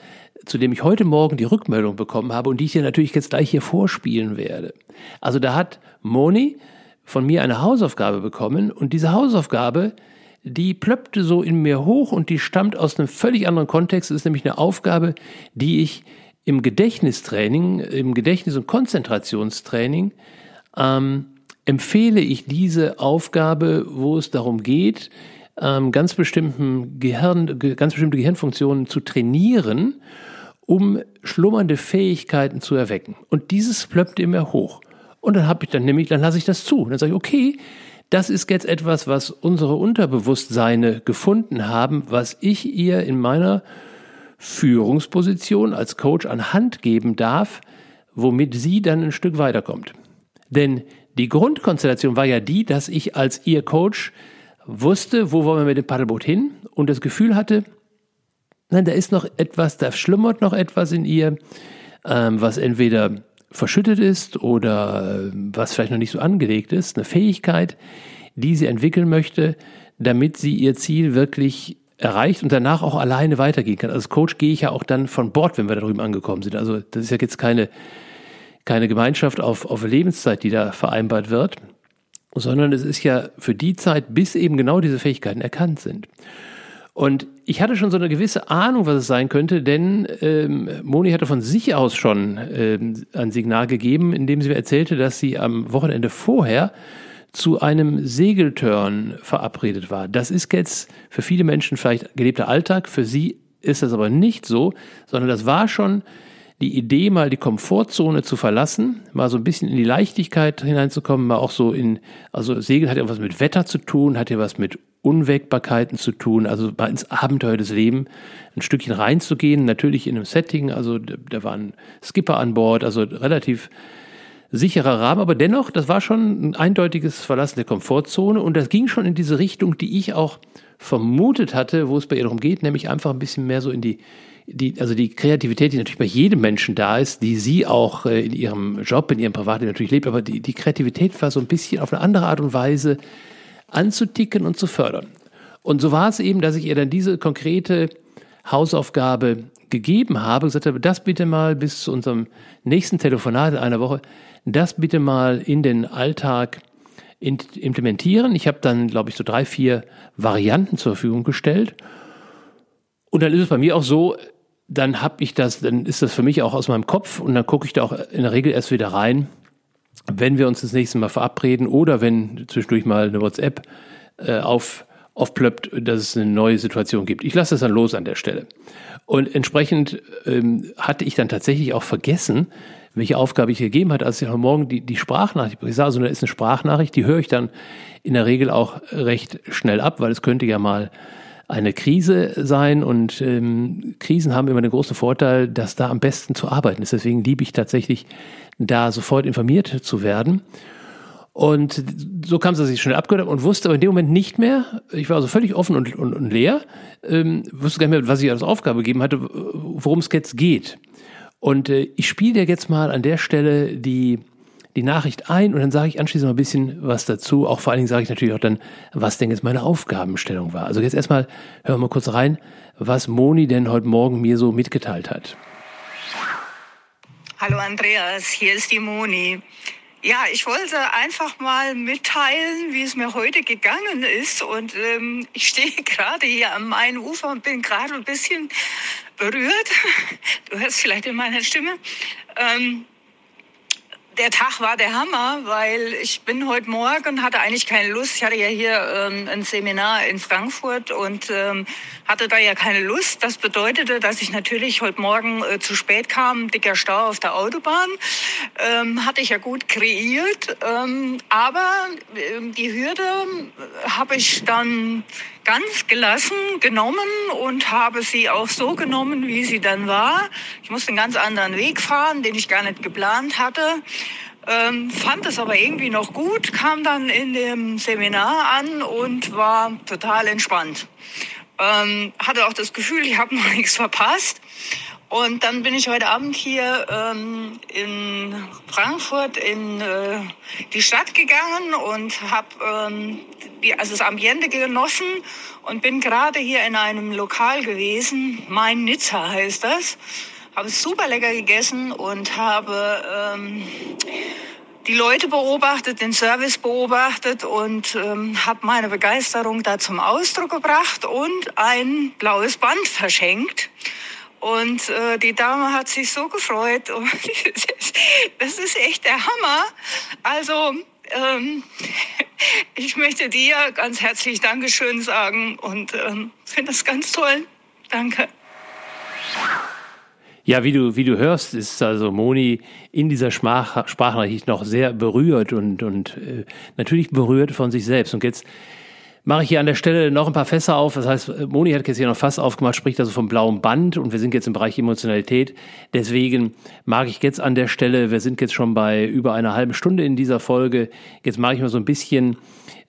zu dem ich heute Morgen die Rückmeldung bekommen habe und die ich dir natürlich jetzt gleich hier vorspielen werde. Also da hat Moni von mir eine Hausaufgabe bekommen und diese Hausaufgabe, die plöppte so in mir hoch und die stammt aus einem völlig anderen Kontext. Es ist nämlich eine Aufgabe, die ich im Gedächtnistraining, im Gedächtnis- und Konzentrationstraining ähm, empfehle ich diese Aufgabe, wo es darum geht, ähm, ganz bestimmten Gehirn, ganz bestimmte Gehirnfunktionen zu trainieren, um schlummernde Fähigkeiten zu erwecken. Und dieses plöppt immer hoch. Und dann habe ich dann nämlich, dann lasse ich das zu. Und dann sage ich, okay, das ist jetzt etwas, was unsere Unterbewusstseine gefunden haben, was ich ihr in meiner Führungsposition als Coach an Hand geben darf, womit sie dann ein Stück weiterkommt. Denn die Grundkonstellation war ja die, dass ich als ihr Coach wusste, wo wollen wir mit dem Paddelboot hin und das Gefühl hatte, nein, da ist noch etwas, da schlummert noch etwas in ihr, ähm, was entweder verschüttet ist oder äh, was vielleicht noch nicht so angelegt ist, eine Fähigkeit, die sie entwickeln möchte, damit sie ihr Ziel wirklich erreicht und danach auch alleine weitergehen kann. Als Coach gehe ich ja auch dann von Bord, wenn wir da drüben angekommen sind. Also das ist ja jetzt keine, keine Gemeinschaft auf, auf Lebenszeit, die da vereinbart wird, sondern es ist ja für die Zeit, bis eben genau diese Fähigkeiten erkannt sind. Und ich hatte schon so eine gewisse Ahnung, was es sein könnte, denn ähm, Moni hatte von sich aus schon ähm, ein Signal gegeben, in dem sie mir erzählte, dass sie am Wochenende vorher zu einem Segeltörn verabredet war. Das ist jetzt für viele Menschen vielleicht gelebter Alltag, für sie ist das aber nicht so, sondern das war schon die Idee, mal die Komfortzone zu verlassen, mal so ein bisschen in die Leichtigkeit hineinzukommen, mal auch so in, also Segeln hat ja was mit Wetter zu tun, hat ja was mit Unwägbarkeiten zu tun, also mal ins Abenteuer des Lebens ein Stückchen reinzugehen, natürlich in einem Setting, also da war ein Skipper an Bord, also relativ sicherer Rahmen, aber dennoch, das war schon ein eindeutiges Verlassen der Komfortzone und das ging schon in diese Richtung, die ich auch vermutet hatte, wo es bei ihr darum geht, nämlich einfach ein bisschen mehr so in die die, also die Kreativität, die natürlich bei jedem Menschen da ist, die sie auch äh, in ihrem Job, in ihrem Privatleben natürlich lebt, aber die, die Kreativität war so ein bisschen auf eine andere Art und Weise anzuticken und zu fördern. Und so war es eben, dass ich ihr dann diese konkrete Hausaufgabe gegeben habe, gesagt habe, das bitte mal bis zu unserem nächsten Telefonat in einer Woche, das bitte mal in den Alltag implementieren. Ich habe dann, glaube ich, so drei, vier Varianten zur Verfügung gestellt. Und dann ist es bei mir auch so, dann habe ich das, dann ist das für mich auch aus meinem Kopf und dann gucke ich da auch in der Regel erst wieder rein, wenn wir uns das nächste Mal verabreden oder wenn zwischendurch mal eine WhatsApp äh, auf, aufplöppt, dass es eine neue Situation gibt. Ich lasse das dann los an der Stelle. Und entsprechend ähm, hatte ich dann tatsächlich auch vergessen, welche Aufgabe ich gegeben hatte, als ich heute Morgen die, die Sprachnachricht, ich sage, so eine ist eine Sprachnachricht, die höre ich dann in der Regel auch recht schnell ab, weil es könnte ja mal eine Krise sein und ähm, Krisen haben immer den großen Vorteil, dass da am besten zu arbeiten ist. Deswegen liebe ich tatsächlich, da sofort informiert zu werden. Und so kam es, dass ich schnell abgehört habe und wusste aber in dem Moment nicht mehr, ich war also völlig offen und, und, und leer, ähm, wusste gar nicht mehr, was ich als Aufgabe gegeben hatte, worum es jetzt geht. Und äh, ich spiele dir jetzt mal an der Stelle die die Nachricht ein und dann sage ich anschließend noch ein bisschen was dazu. Auch vor allen Dingen sage ich natürlich auch dann, was denn jetzt meine Aufgabenstellung war. Also jetzt erstmal hören wir mal kurz rein, was Moni denn heute Morgen mir so mitgeteilt hat. Hallo Andreas, hier ist die Moni. Ja, ich wollte einfach mal mitteilen, wie es mir heute gegangen ist. Und ähm, ich stehe gerade hier am Main-Ufer und bin gerade ein bisschen berührt. Du hörst vielleicht in meiner Stimme. Ähm, der Tag war der Hammer, weil ich bin heute Morgen, hatte eigentlich keine Lust. Ich hatte ja hier ähm, ein Seminar in Frankfurt und ähm, hatte da ja keine Lust. Das bedeutete, dass ich natürlich heute Morgen äh, zu spät kam, dicker Stau auf der Autobahn. Ähm, hatte ich ja gut kreiert. Ähm, aber äh, die Hürde habe ich dann ganz gelassen genommen und habe sie auch so genommen, wie sie dann war. Ich musste einen ganz anderen Weg fahren, den ich gar nicht geplant hatte. Ähm, fand es aber irgendwie noch gut, kam dann in dem Seminar an und war total entspannt. Ähm, hatte auch das Gefühl, ich habe noch nichts verpasst. Und dann bin ich heute Abend hier ähm, in Frankfurt in äh, die Stadt gegangen und habe ähm, die, also das Ambiente genossen und bin gerade hier in einem Lokal gewesen. Mein Nizza heißt das. Habe super lecker gegessen und habe ähm, die Leute beobachtet, den Service beobachtet und ähm, habe meine Begeisterung da zum Ausdruck gebracht und ein blaues Band verschenkt. Und äh, die Dame hat sich so gefreut. Das ist echt der Hammer. Also ähm, ich möchte dir ganz herzlich Dankeschön sagen und ähm, finde das ganz toll. Danke. Ja, wie du, wie du hörst, ist also Moni in dieser Sprach, Sprachnachricht noch sehr berührt und, und äh, natürlich berührt von sich selbst. Und jetzt mache ich hier an der Stelle noch ein paar Fässer auf. Das heißt, Moni hat jetzt hier noch Fass aufgemacht, spricht also vom blauen Band und wir sind jetzt im Bereich Emotionalität. Deswegen mag ich jetzt an der Stelle, wir sind jetzt schon bei über einer halben Stunde in dieser Folge, jetzt mag ich mal so ein bisschen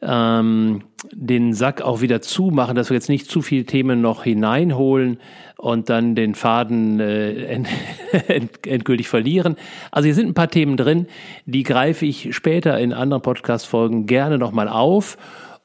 ähm, den Sack auch wieder zumachen, dass wir jetzt nicht zu viele Themen noch hineinholen und dann den Faden äh, end, endgültig verlieren. Also hier sind ein paar Themen drin, die greife ich später in anderen Podcast-Folgen gerne nochmal auf.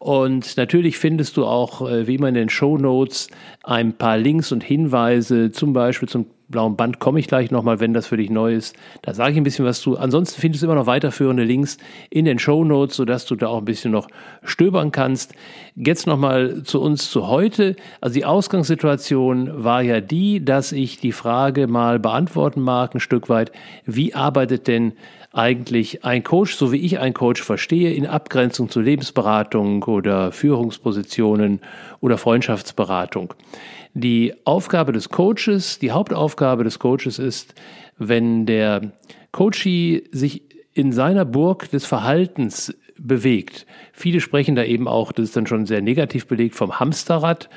Und natürlich findest du auch, äh, wie immer in den Show Notes, ein paar Links und Hinweise, zum Beispiel zum blauen Band komme ich gleich nochmal, wenn das für dich neu ist. Da sage ich ein bisschen was zu. Ansonsten findest du immer noch weiterführende Links in den Show Notes, sodass du da auch ein bisschen noch stöbern kannst. Jetzt nochmal zu uns zu heute. Also die Ausgangssituation war ja die, dass ich die Frage mal beantworten mag, ein Stück weit. Wie arbeitet denn eigentlich ein Coach, so wie ich einen Coach verstehe, in Abgrenzung zu Lebensberatung oder Führungspositionen oder Freundschaftsberatung? Die Aufgabe des Coaches, die Hauptaufgabe des Coaches ist, wenn der Coachee sich in seiner Burg des Verhaltens bewegt. Viele sprechen da eben auch, das ist dann schon sehr negativ belegt, vom Hamsterrad.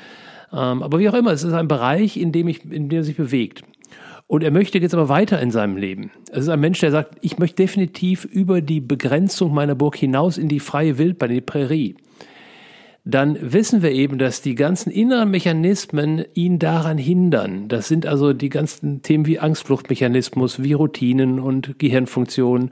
Ähm, aber wie auch immer, es ist ein Bereich, in dem, ich, in dem er sich bewegt. Und er möchte jetzt aber weiter in seinem Leben. Es ist ein Mensch, der sagt, ich möchte definitiv über die Begrenzung meiner Burg hinaus in die freie Wildbahn, in die Prärie. dann wissen wir eben, dass die ganzen inneren Mechanismen ihn daran hindern. Das sind also die ganzen Themen wie Angstfluchtmechanismus, wie Routinen und Gehirnfunktionen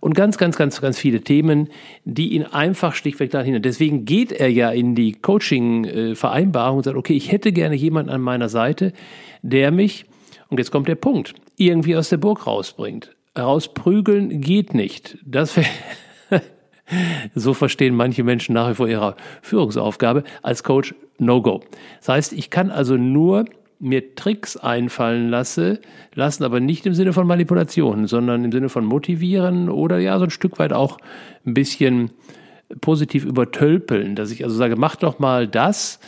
und ganz, ganz, ganz, ganz viele Themen, die ihn einfach schlichtweg daran hindern. Deswegen geht er ja in die Coaching-Vereinbarung und sagt, okay, ich hätte gerne jemanden an meiner Seite, der mich, und jetzt kommt der Punkt, irgendwie aus der Burg rausbringt. Rausprügeln geht nicht. Das wäre so verstehen manche Menschen nach wie vor ihre Führungsaufgabe als Coach No Go. Das heißt, ich kann also nur mir Tricks einfallen lasse, lassen aber nicht im Sinne von Manipulation, sondern im Sinne von motivieren oder ja so ein Stück weit auch ein bisschen positiv übertölpeln, dass ich also sage, mach doch mal das,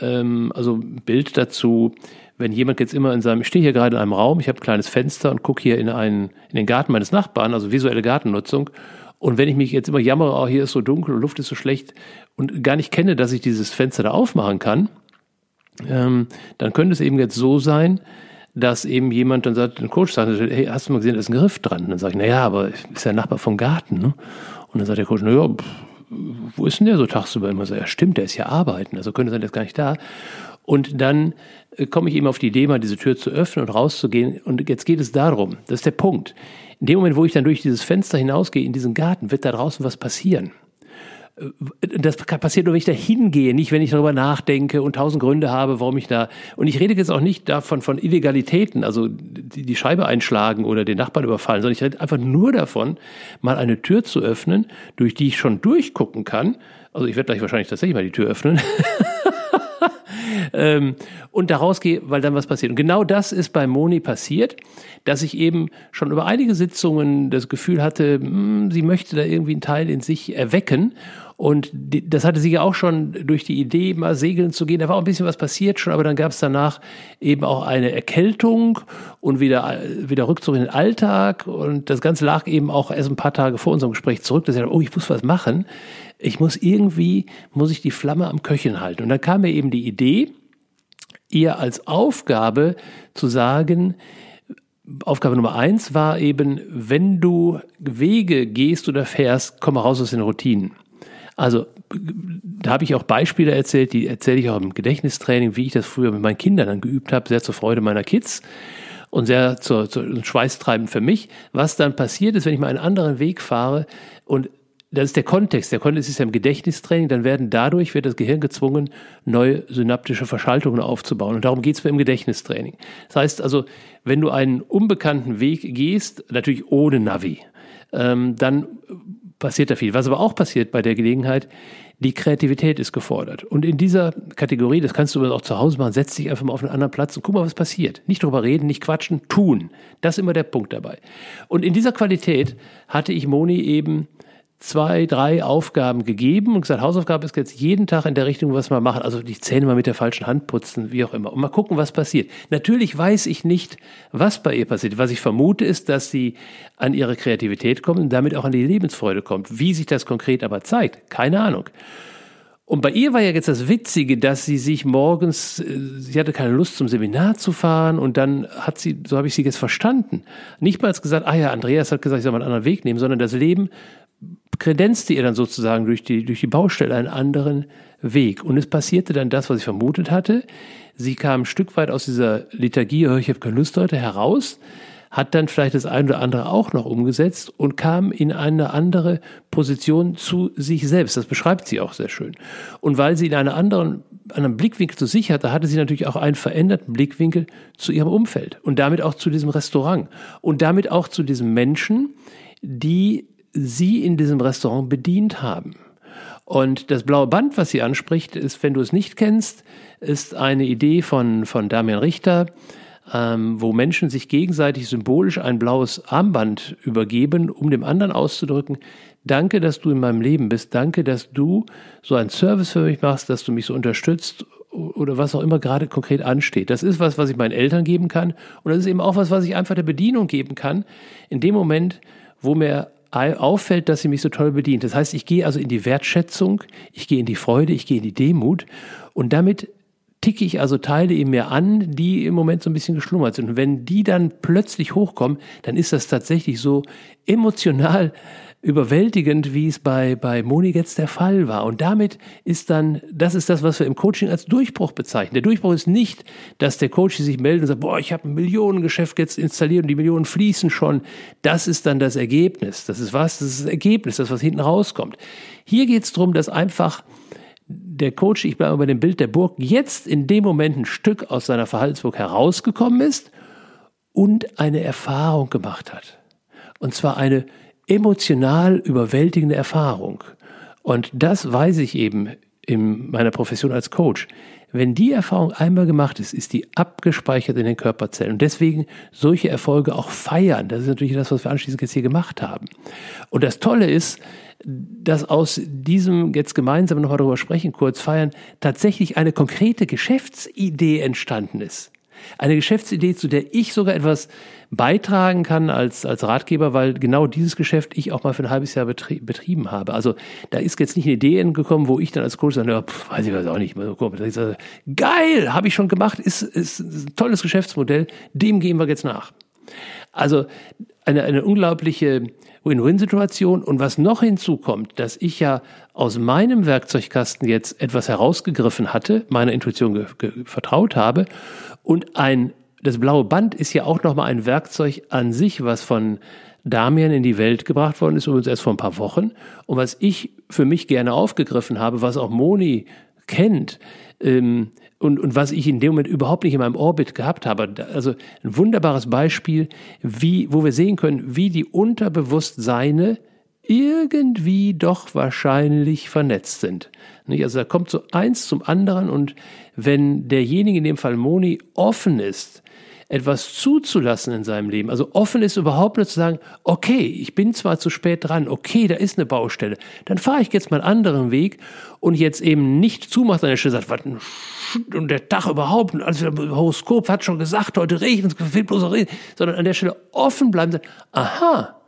ähm, also Bild dazu, wenn jemand jetzt immer in seinem, ich stehe hier gerade in einem Raum, ich habe ein kleines Fenster und gucke hier in einen, in den Garten meines Nachbarn, also visuelle Gartennutzung und wenn ich mich jetzt immer jammere, oh, hier ist so dunkel und Luft ist so schlecht und gar nicht kenne, dass ich dieses Fenster da aufmachen kann, ähm, dann könnte es eben jetzt so sein, dass eben jemand dann sagt, ein Coach sagt, hey, hast du mal gesehen, da ist ein Griff dran? Und dann sage ich, naja, aber ist ja Nachbar vom Garten. Ne? Und dann sagt der Coach, naja, wo ist denn der so tagsüber immer so? Ja, stimmt, der ist ja arbeiten, also könnte sein, der ist gar nicht da. Und dann äh, komme ich eben auf die Idee, mal diese Tür zu öffnen und rauszugehen. Und jetzt geht es darum, das ist der Punkt. In dem Moment, wo ich dann durch dieses Fenster hinausgehe in diesen Garten, wird da draußen was passieren. Äh, das passiert nur, wenn ich da hingehe, nicht wenn ich darüber nachdenke und tausend Gründe habe, warum ich da. Und ich rede jetzt auch nicht davon von Illegalitäten, also die, die Scheibe einschlagen oder den Nachbarn überfallen, sondern ich rede einfach nur davon, mal eine Tür zu öffnen, durch die ich schon durchgucken kann. Also ich werde gleich wahrscheinlich tatsächlich mal die Tür öffnen. ähm, und da rausgehe, weil dann was passiert. Und genau das ist bei Moni passiert, dass ich eben schon über einige Sitzungen das Gefühl hatte, mh, hm, sie möchte da irgendwie einen Teil in sich erwecken. Und die, das hatte sie ja auch schon durch die Idee, mal segeln zu gehen. Da war auch ein bisschen was passiert schon, aber dann gab es danach eben auch eine Erkältung und wieder, wieder Rückzug in den Alltag. Und das Ganze lag eben auch erst ein paar Tage vor unserem Gespräch zurück, dass ich dachte, oh, ich muss was machen. Ich muss irgendwie, muss ich die Flamme am Köcheln halten. Und dann kam mir eben die Idee, ihr als Aufgabe zu sagen, Aufgabe Nummer eins war eben, wenn du Wege gehst oder fährst, komm raus aus den Routinen. Also da habe ich auch Beispiele erzählt, die erzähle ich auch im Gedächtnistraining, wie ich das früher mit meinen Kindern dann geübt habe, sehr zur Freude meiner Kids und sehr zur, zur schweißtreibend für mich. Was dann passiert ist, wenn ich mal einen anderen Weg fahre und das ist der Kontext. Der Kontext ist ja im Gedächtnistraining, dann werden dadurch, wird das Gehirn gezwungen, neue synaptische Verschaltungen aufzubauen. Und darum geht es mir im Gedächtnistraining. Das heißt also, wenn du einen unbekannten Weg gehst, natürlich ohne Navi, ähm, dann passiert da viel. Was aber auch passiert bei der Gelegenheit, die Kreativität ist gefordert. Und in dieser Kategorie, das kannst du auch zu Hause machen, setz dich einfach mal auf einen anderen Platz und guck mal, was passiert. Nicht drüber reden, nicht quatschen, tun. Das ist immer der Punkt dabei. Und in dieser Qualität hatte ich Moni eben zwei, drei Aufgaben gegeben und gesagt, Hausaufgabe ist jetzt jeden Tag in der Richtung, was wir machen. Also die Zähne mal mit der falschen Hand putzen, wie auch immer. Und mal gucken, was passiert. Natürlich weiß ich nicht, was bei ihr passiert. Was ich vermute, ist, dass sie an ihre Kreativität kommt und damit auch an die Lebensfreude kommt. Wie sich das konkret aber zeigt, keine Ahnung. Und bei ihr war ja jetzt das Witzige, dass sie sich morgens, äh, sie hatte keine Lust zum Seminar zu fahren und dann hat sie, so habe ich sie jetzt verstanden, nicht mal gesagt, ah ja, Andreas hat gesagt, ich soll mal einen anderen Weg nehmen, sondern das Leben kredenzte ihr dann sozusagen durch die, durch die Baustelle einen anderen Weg. Und es passierte dann das, was ich vermutet hatte. Sie kam ein Stück weit aus dieser Liturgie, ich habe keine Lust heute, heraus, hat dann vielleicht das eine oder andere auch noch umgesetzt und kam in eine andere Position zu sich selbst. Das beschreibt sie auch sehr schön. Und weil sie in einer anderen, anderen Blickwinkel zu sich hatte, hatte sie natürlich auch einen veränderten Blickwinkel zu ihrem Umfeld und damit auch zu diesem Restaurant und damit auch zu diesem Menschen, die sie in diesem Restaurant bedient haben. Und das blaue Band, was sie anspricht, ist, wenn du es nicht kennst, ist eine Idee von, von Damian Richter, ähm, wo Menschen sich gegenseitig symbolisch ein blaues Armband übergeben, um dem anderen auszudrücken, danke, dass du in meinem Leben bist, danke, dass du so einen Service für mich machst, dass du mich so unterstützt oder was auch immer gerade konkret ansteht. Das ist was, was ich meinen Eltern geben kann und das ist eben auch was, was ich einfach der Bedienung geben kann, in dem Moment, wo mir auffällt, dass sie mich so toll bedient. Das heißt, ich gehe also in die Wertschätzung, ich gehe in die Freude, ich gehe in die Demut und damit ticke ich also Teile in mir an, die im Moment so ein bisschen geschlummert sind. Und wenn die dann plötzlich hochkommen, dann ist das tatsächlich so emotional überwältigend, wie es bei, bei Moni jetzt der Fall war. Und damit ist dann, das ist das, was wir im Coaching als Durchbruch bezeichnen. Der Durchbruch ist nicht, dass der Coach sich meldet und sagt, boah, ich habe ein Millionengeschäft jetzt installiert und die Millionen fließen schon. Das ist dann das Ergebnis. Das ist was? Das ist das Ergebnis, das, was hinten rauskommt. Hier geht es darum, dass einfach der Coach, ich bleibe bei dem Bild der Burg, jetzt in dem Moment ein Stück aus seiner Verhaltensburg herausgekommen ist und eine Erfahrung gemacht hat. Und zwar eine emotional überwältigende Erfahrung. Und das weiß ich eben in meiner Profession als Coach. Wenn die Erfahrung einmal gemacht ist, ist die abgespeichert in den Körperzellen. Und deswegen solche Erfolge auch feiern. Das ist natürlich das, was wir anschließend jetzt hier gemacht haben. Und das Tolle ist, dass aus diesem jetzt gemeinsam nochmal darüber sprechen, kurz feiern, tatsächlich eine konkrete Geschäftsidee entstanden ist. Eine Geschäftsidee, zu der ich sogar etwas beitragen kann als, als Ratgeber, weil genau dieses Geschäft ich auch mal für ein halbes Jahr betrie betrieben habe. Also da ist jetzt nicht eine Idee gekommen, wo ich dann als Coach sage, ja, weiß ich was auch nicht. Geil, habe ich schon gemacht, ist, ist ein tolles Geschäftsmodell, dem gehen wir jetzt nach. Also eine, eine unglaubliche Win-Win-Situation. Und was noch hinzukommt, dass ich ja aus meinem Werkzeugkasten jetzt etwas herausgegriffen hatte, meiner Intuition vertraut habe und ein das blaue Band ist ja auch nochmal ein Werkzeug an sich, was von Damian in die Welt gebracht worden ist, übrigens erst vor ein paar Wochen. Und was ich für mich gerne aufgegriffen habe, was auch Moni kennt, ähm, und, und was ich in dem Moment überhaupt nicht in meinem Orbit gehabt habe. Also ein wunderbares Beispiel, wie, wo wir sehen können, wie die Unterbewusstseine irgendwie doch wahrscheinlich vernetzt sind. Also da kommt so eins zum anderen und wenn derjenige, in dem Fall Moni, offen ist, etwas zuzulassen in seinem Leben. Also offen ist überhaupt nur zu sagen, okay, ich bin zwar zu spät dran, okay, da ist eine Baustelle, dann fahre ich jetzt mal einen anderen Weg und jetzt eben nicht zumacht an der Stelle sagt, was und der Tag überhaupt, also das Horoskop hat schon gesagt, heute regnet es, fehlt bloß reden, sondern an der Stelle offen bleiben, sagen, aha,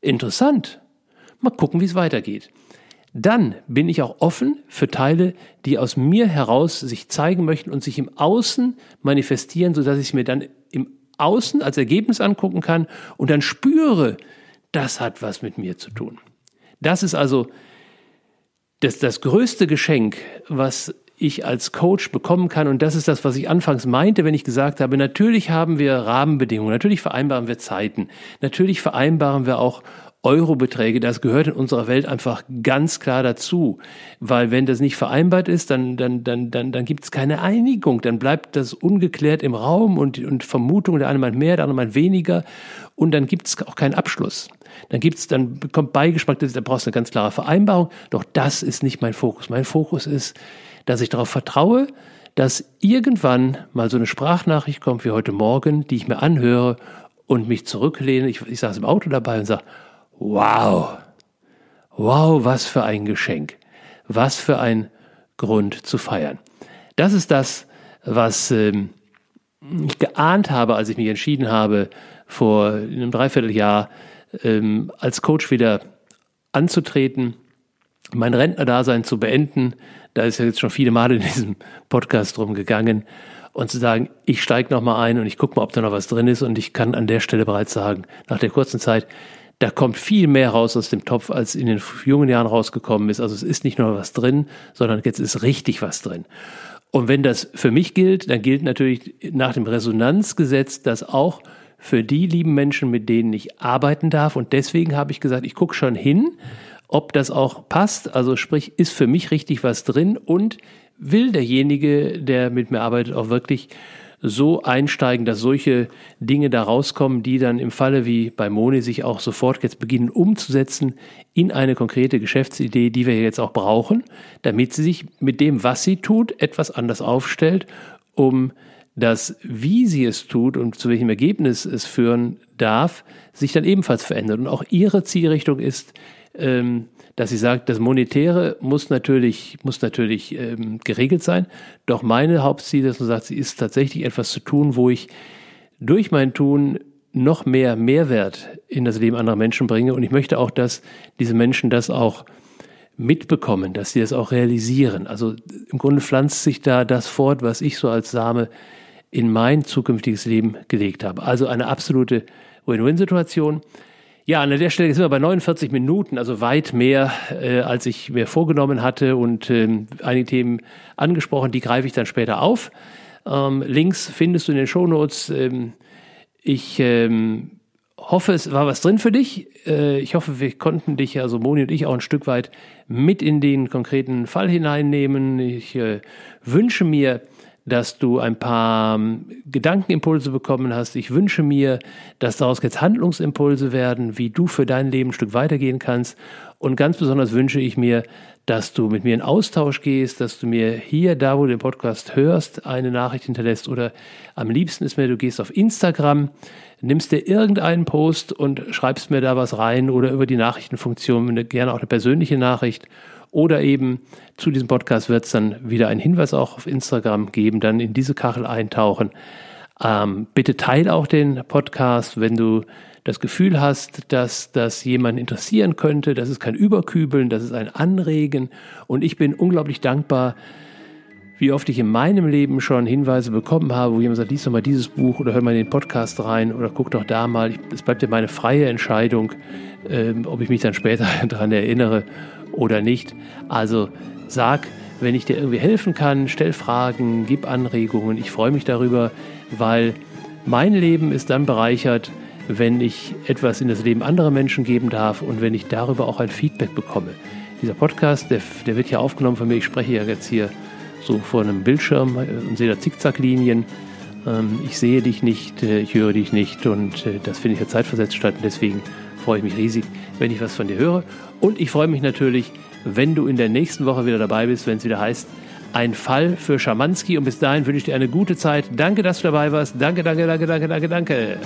interessant, mal gucken, wie es weitergeht. Dann bin ich auch offen für Teile, die aus mir heraus sich zeigen möchten und sich im Außen manifestieren, sodass ich mir dann im Außen als Ergebnis angucken kann und dann spüre, das hat was mit mir zu tun. Das ist also das, das größte Geschenk, was ich als Coach bekommen kann. Und das ist das, was ich anfangs meinte, wenn ich gesagt habe, natürlich haben wir Rahmenbedingungen, natürlich vereinbaren wir Zeiten, natürlich vereinbaren wir auch Eurobeträge, das gehört in unserer Welt einfach ganz klar dazu. Weil wenn das nicht vereinbart ist, dann, dann, dann, dann, dann gibt es keine Einigung. Dann bleibt das ungeklärt im Raum und, und Vermutung, der eine meint mehr, der andere meint weniger. Und dann gibt es auch keinen Abschluss. Dann gibt's, dann kommt Beigeschmack, da brauchst du eine ganz klare Vereinbarung. Doch das ist nicht mein Fokus. Mein Fokus ist, dass ich darauf vertraue, dass irgendwann mal so eine Sprachnachricht kommt wie heute Morgen, die ich mir anhöre und mich zurücklehne. Ich, ich saß im Auto dabei und sage, Wow. Wow, was für ein Geschenk. Was für ein Grund zu feiern. Das ist das, was ähm, ich geahnt habe, als ich mich entschieden habe, vor einem Dreivierteljahr ähm, als Coach wieder anzutreten, mein Rentnerdasein zu beenden. Da ist ja jetzt schon viele Male in diesem Podcast drum gegangen. Und zu sagen, ich steige nochmal ein und ich gucke mal, ob da noch was drin ist. Und ich kann an der Stelle bereits sagen, nach der kurzen Zeit, da kommt viel mehr raus aus dem Topf, als in den jungen Jahren rausgekommen ist. Also es ist nicht nur was drin, sondern jetzt ist richtig was drin. Und wenn das für mich gilt, dann gilt natürlich nach dem Resonanzgesetz das auch für die lieben Menschen, mit denen ich arbeiten darf. Und deswegen habe ich gesagt, ich gucke schon hin, ob das auch passt. Also sprich, ist für mich richtig was drin und will derjenige, der mit mir arbeitet, auch wirklich so einsteigen, dass solche Dinge da rauskommen, die dann im Falle wie bei Moni sich auch sofort jetzt beginnen umzusetzen in eine konkrete Geschäftsidee, die wir jetzt auch brauchen, damit sie sich mit dem, was sie tut, etwas anders aufstellt, um das, wie sie es tut und zu welchem Ergebnis es führen darf, sich dann ebenfalls verändert. Und auch ihre Zielrichtung ist, dass sie sagt, das Monetäre muss natürlich, muss natürlich ähm, geregelt sein. Doch meine Hauptziel und sagt, sie ist tatsächlich etwas zu tun, wo ich durch mein Tun noch mehr Mehrwert in das Leben anderer Menschen bringe. Und ich möchte auch, dass diese Menschen das auch mitbekommen, dass sie das auch realisieren. Also im Grunde pflanzt sich da das fort, was ich so als Same in mein zukünftiges Leben gelegt habe. Also eine absolute Win-Win-Situation. Ja, an der Stelle sind wir bei 49 Minuten, also weit mehr, äh, als ich mir vorgenommen hatte und ähm, einige Themen angesprochen, die greife ich dann später auf. Ähm, Links findest du in den Shownotes. Ähm, ich ähm, hoffe, es war was drin für dich. Äh, ich hoffe, wir konnten dich, also Moni und ich, auch ein Stück weit mit in den konkreten Fall hineinnehmen. Ich äh, wünsche mir, dass du ein paar ähm, Gedankenimpulse bekommen hast. Ich wünsche mir, dass daraus jetzt Handlungsimpulse werden, wie du für dein Leben ein Stück weitergehen kannst. Und ganz besonders wünsche ich mir, dass du mit mir in Austausch gehst, dass du mir hier, da wo du den Podcast hörst, eine Nachricht hinterlässt oder am liebsten ist mir, du gehst auf Instagram, nimmst dir irgendeinen Post und schreibst mir da was rein oder über die Nachrichtenfunktion gerne auch eine persönliche Nachricht oder eben zu diesem Podcast wird es dann wieder einen Hinweis auch auf Instagram geben, dann in diese Kachel eintauchen. Ähm, bitte teile auch den Podcast, wenn du das Gefühl hast, dass das jemanden interessieren könnte. Das ist kein Überkübeln, das ist ein Anregen. Und ich bin unglaublich dankbar, wie oft ich in meinem Leben schon Hinweise bekommen habe, wo jemand sagt, lies doch mal dieses Buch oder hör mal in den Podcast rein oder guck doch da mal. Es bleibt ja meine freie Entscheidung, ähm, ob ich mich dann später daran erinnere oder nicht. Also sag, wenn ich dir irgendwie helfen kann, stell Fragen, gib Anregungen. Ich freue mich darüber, weil mein Leben ist dann bereichert, wenn ich etwas in das Leben anderer Menschen geben darf und wenn ich darüber auch ein Feedback bekomme. Dieser Podcast, der, der wird hier aufgenommen von mir. Ich spreche ja jetzt hier so vor einem Bildschirm und sehe da Zickzacklinien. Ähm, ich sehe dich nicht, äh, ich höre dich nicht und äh, das finde ich ja zeitversetzt statt. Deswegen freue ich mich riesig, wenn ich was von dir höre. Und ich freue mich natürlich, wenn du in der nächsten Woche wieder dabei bist, wenn es wieder heißt, ein Fall für Schamanski. Und bis dahin wünsche ich dir eine gute Zeit. Danke, dass du dabei warst. Danke, danke, danke, danke, danke, danke.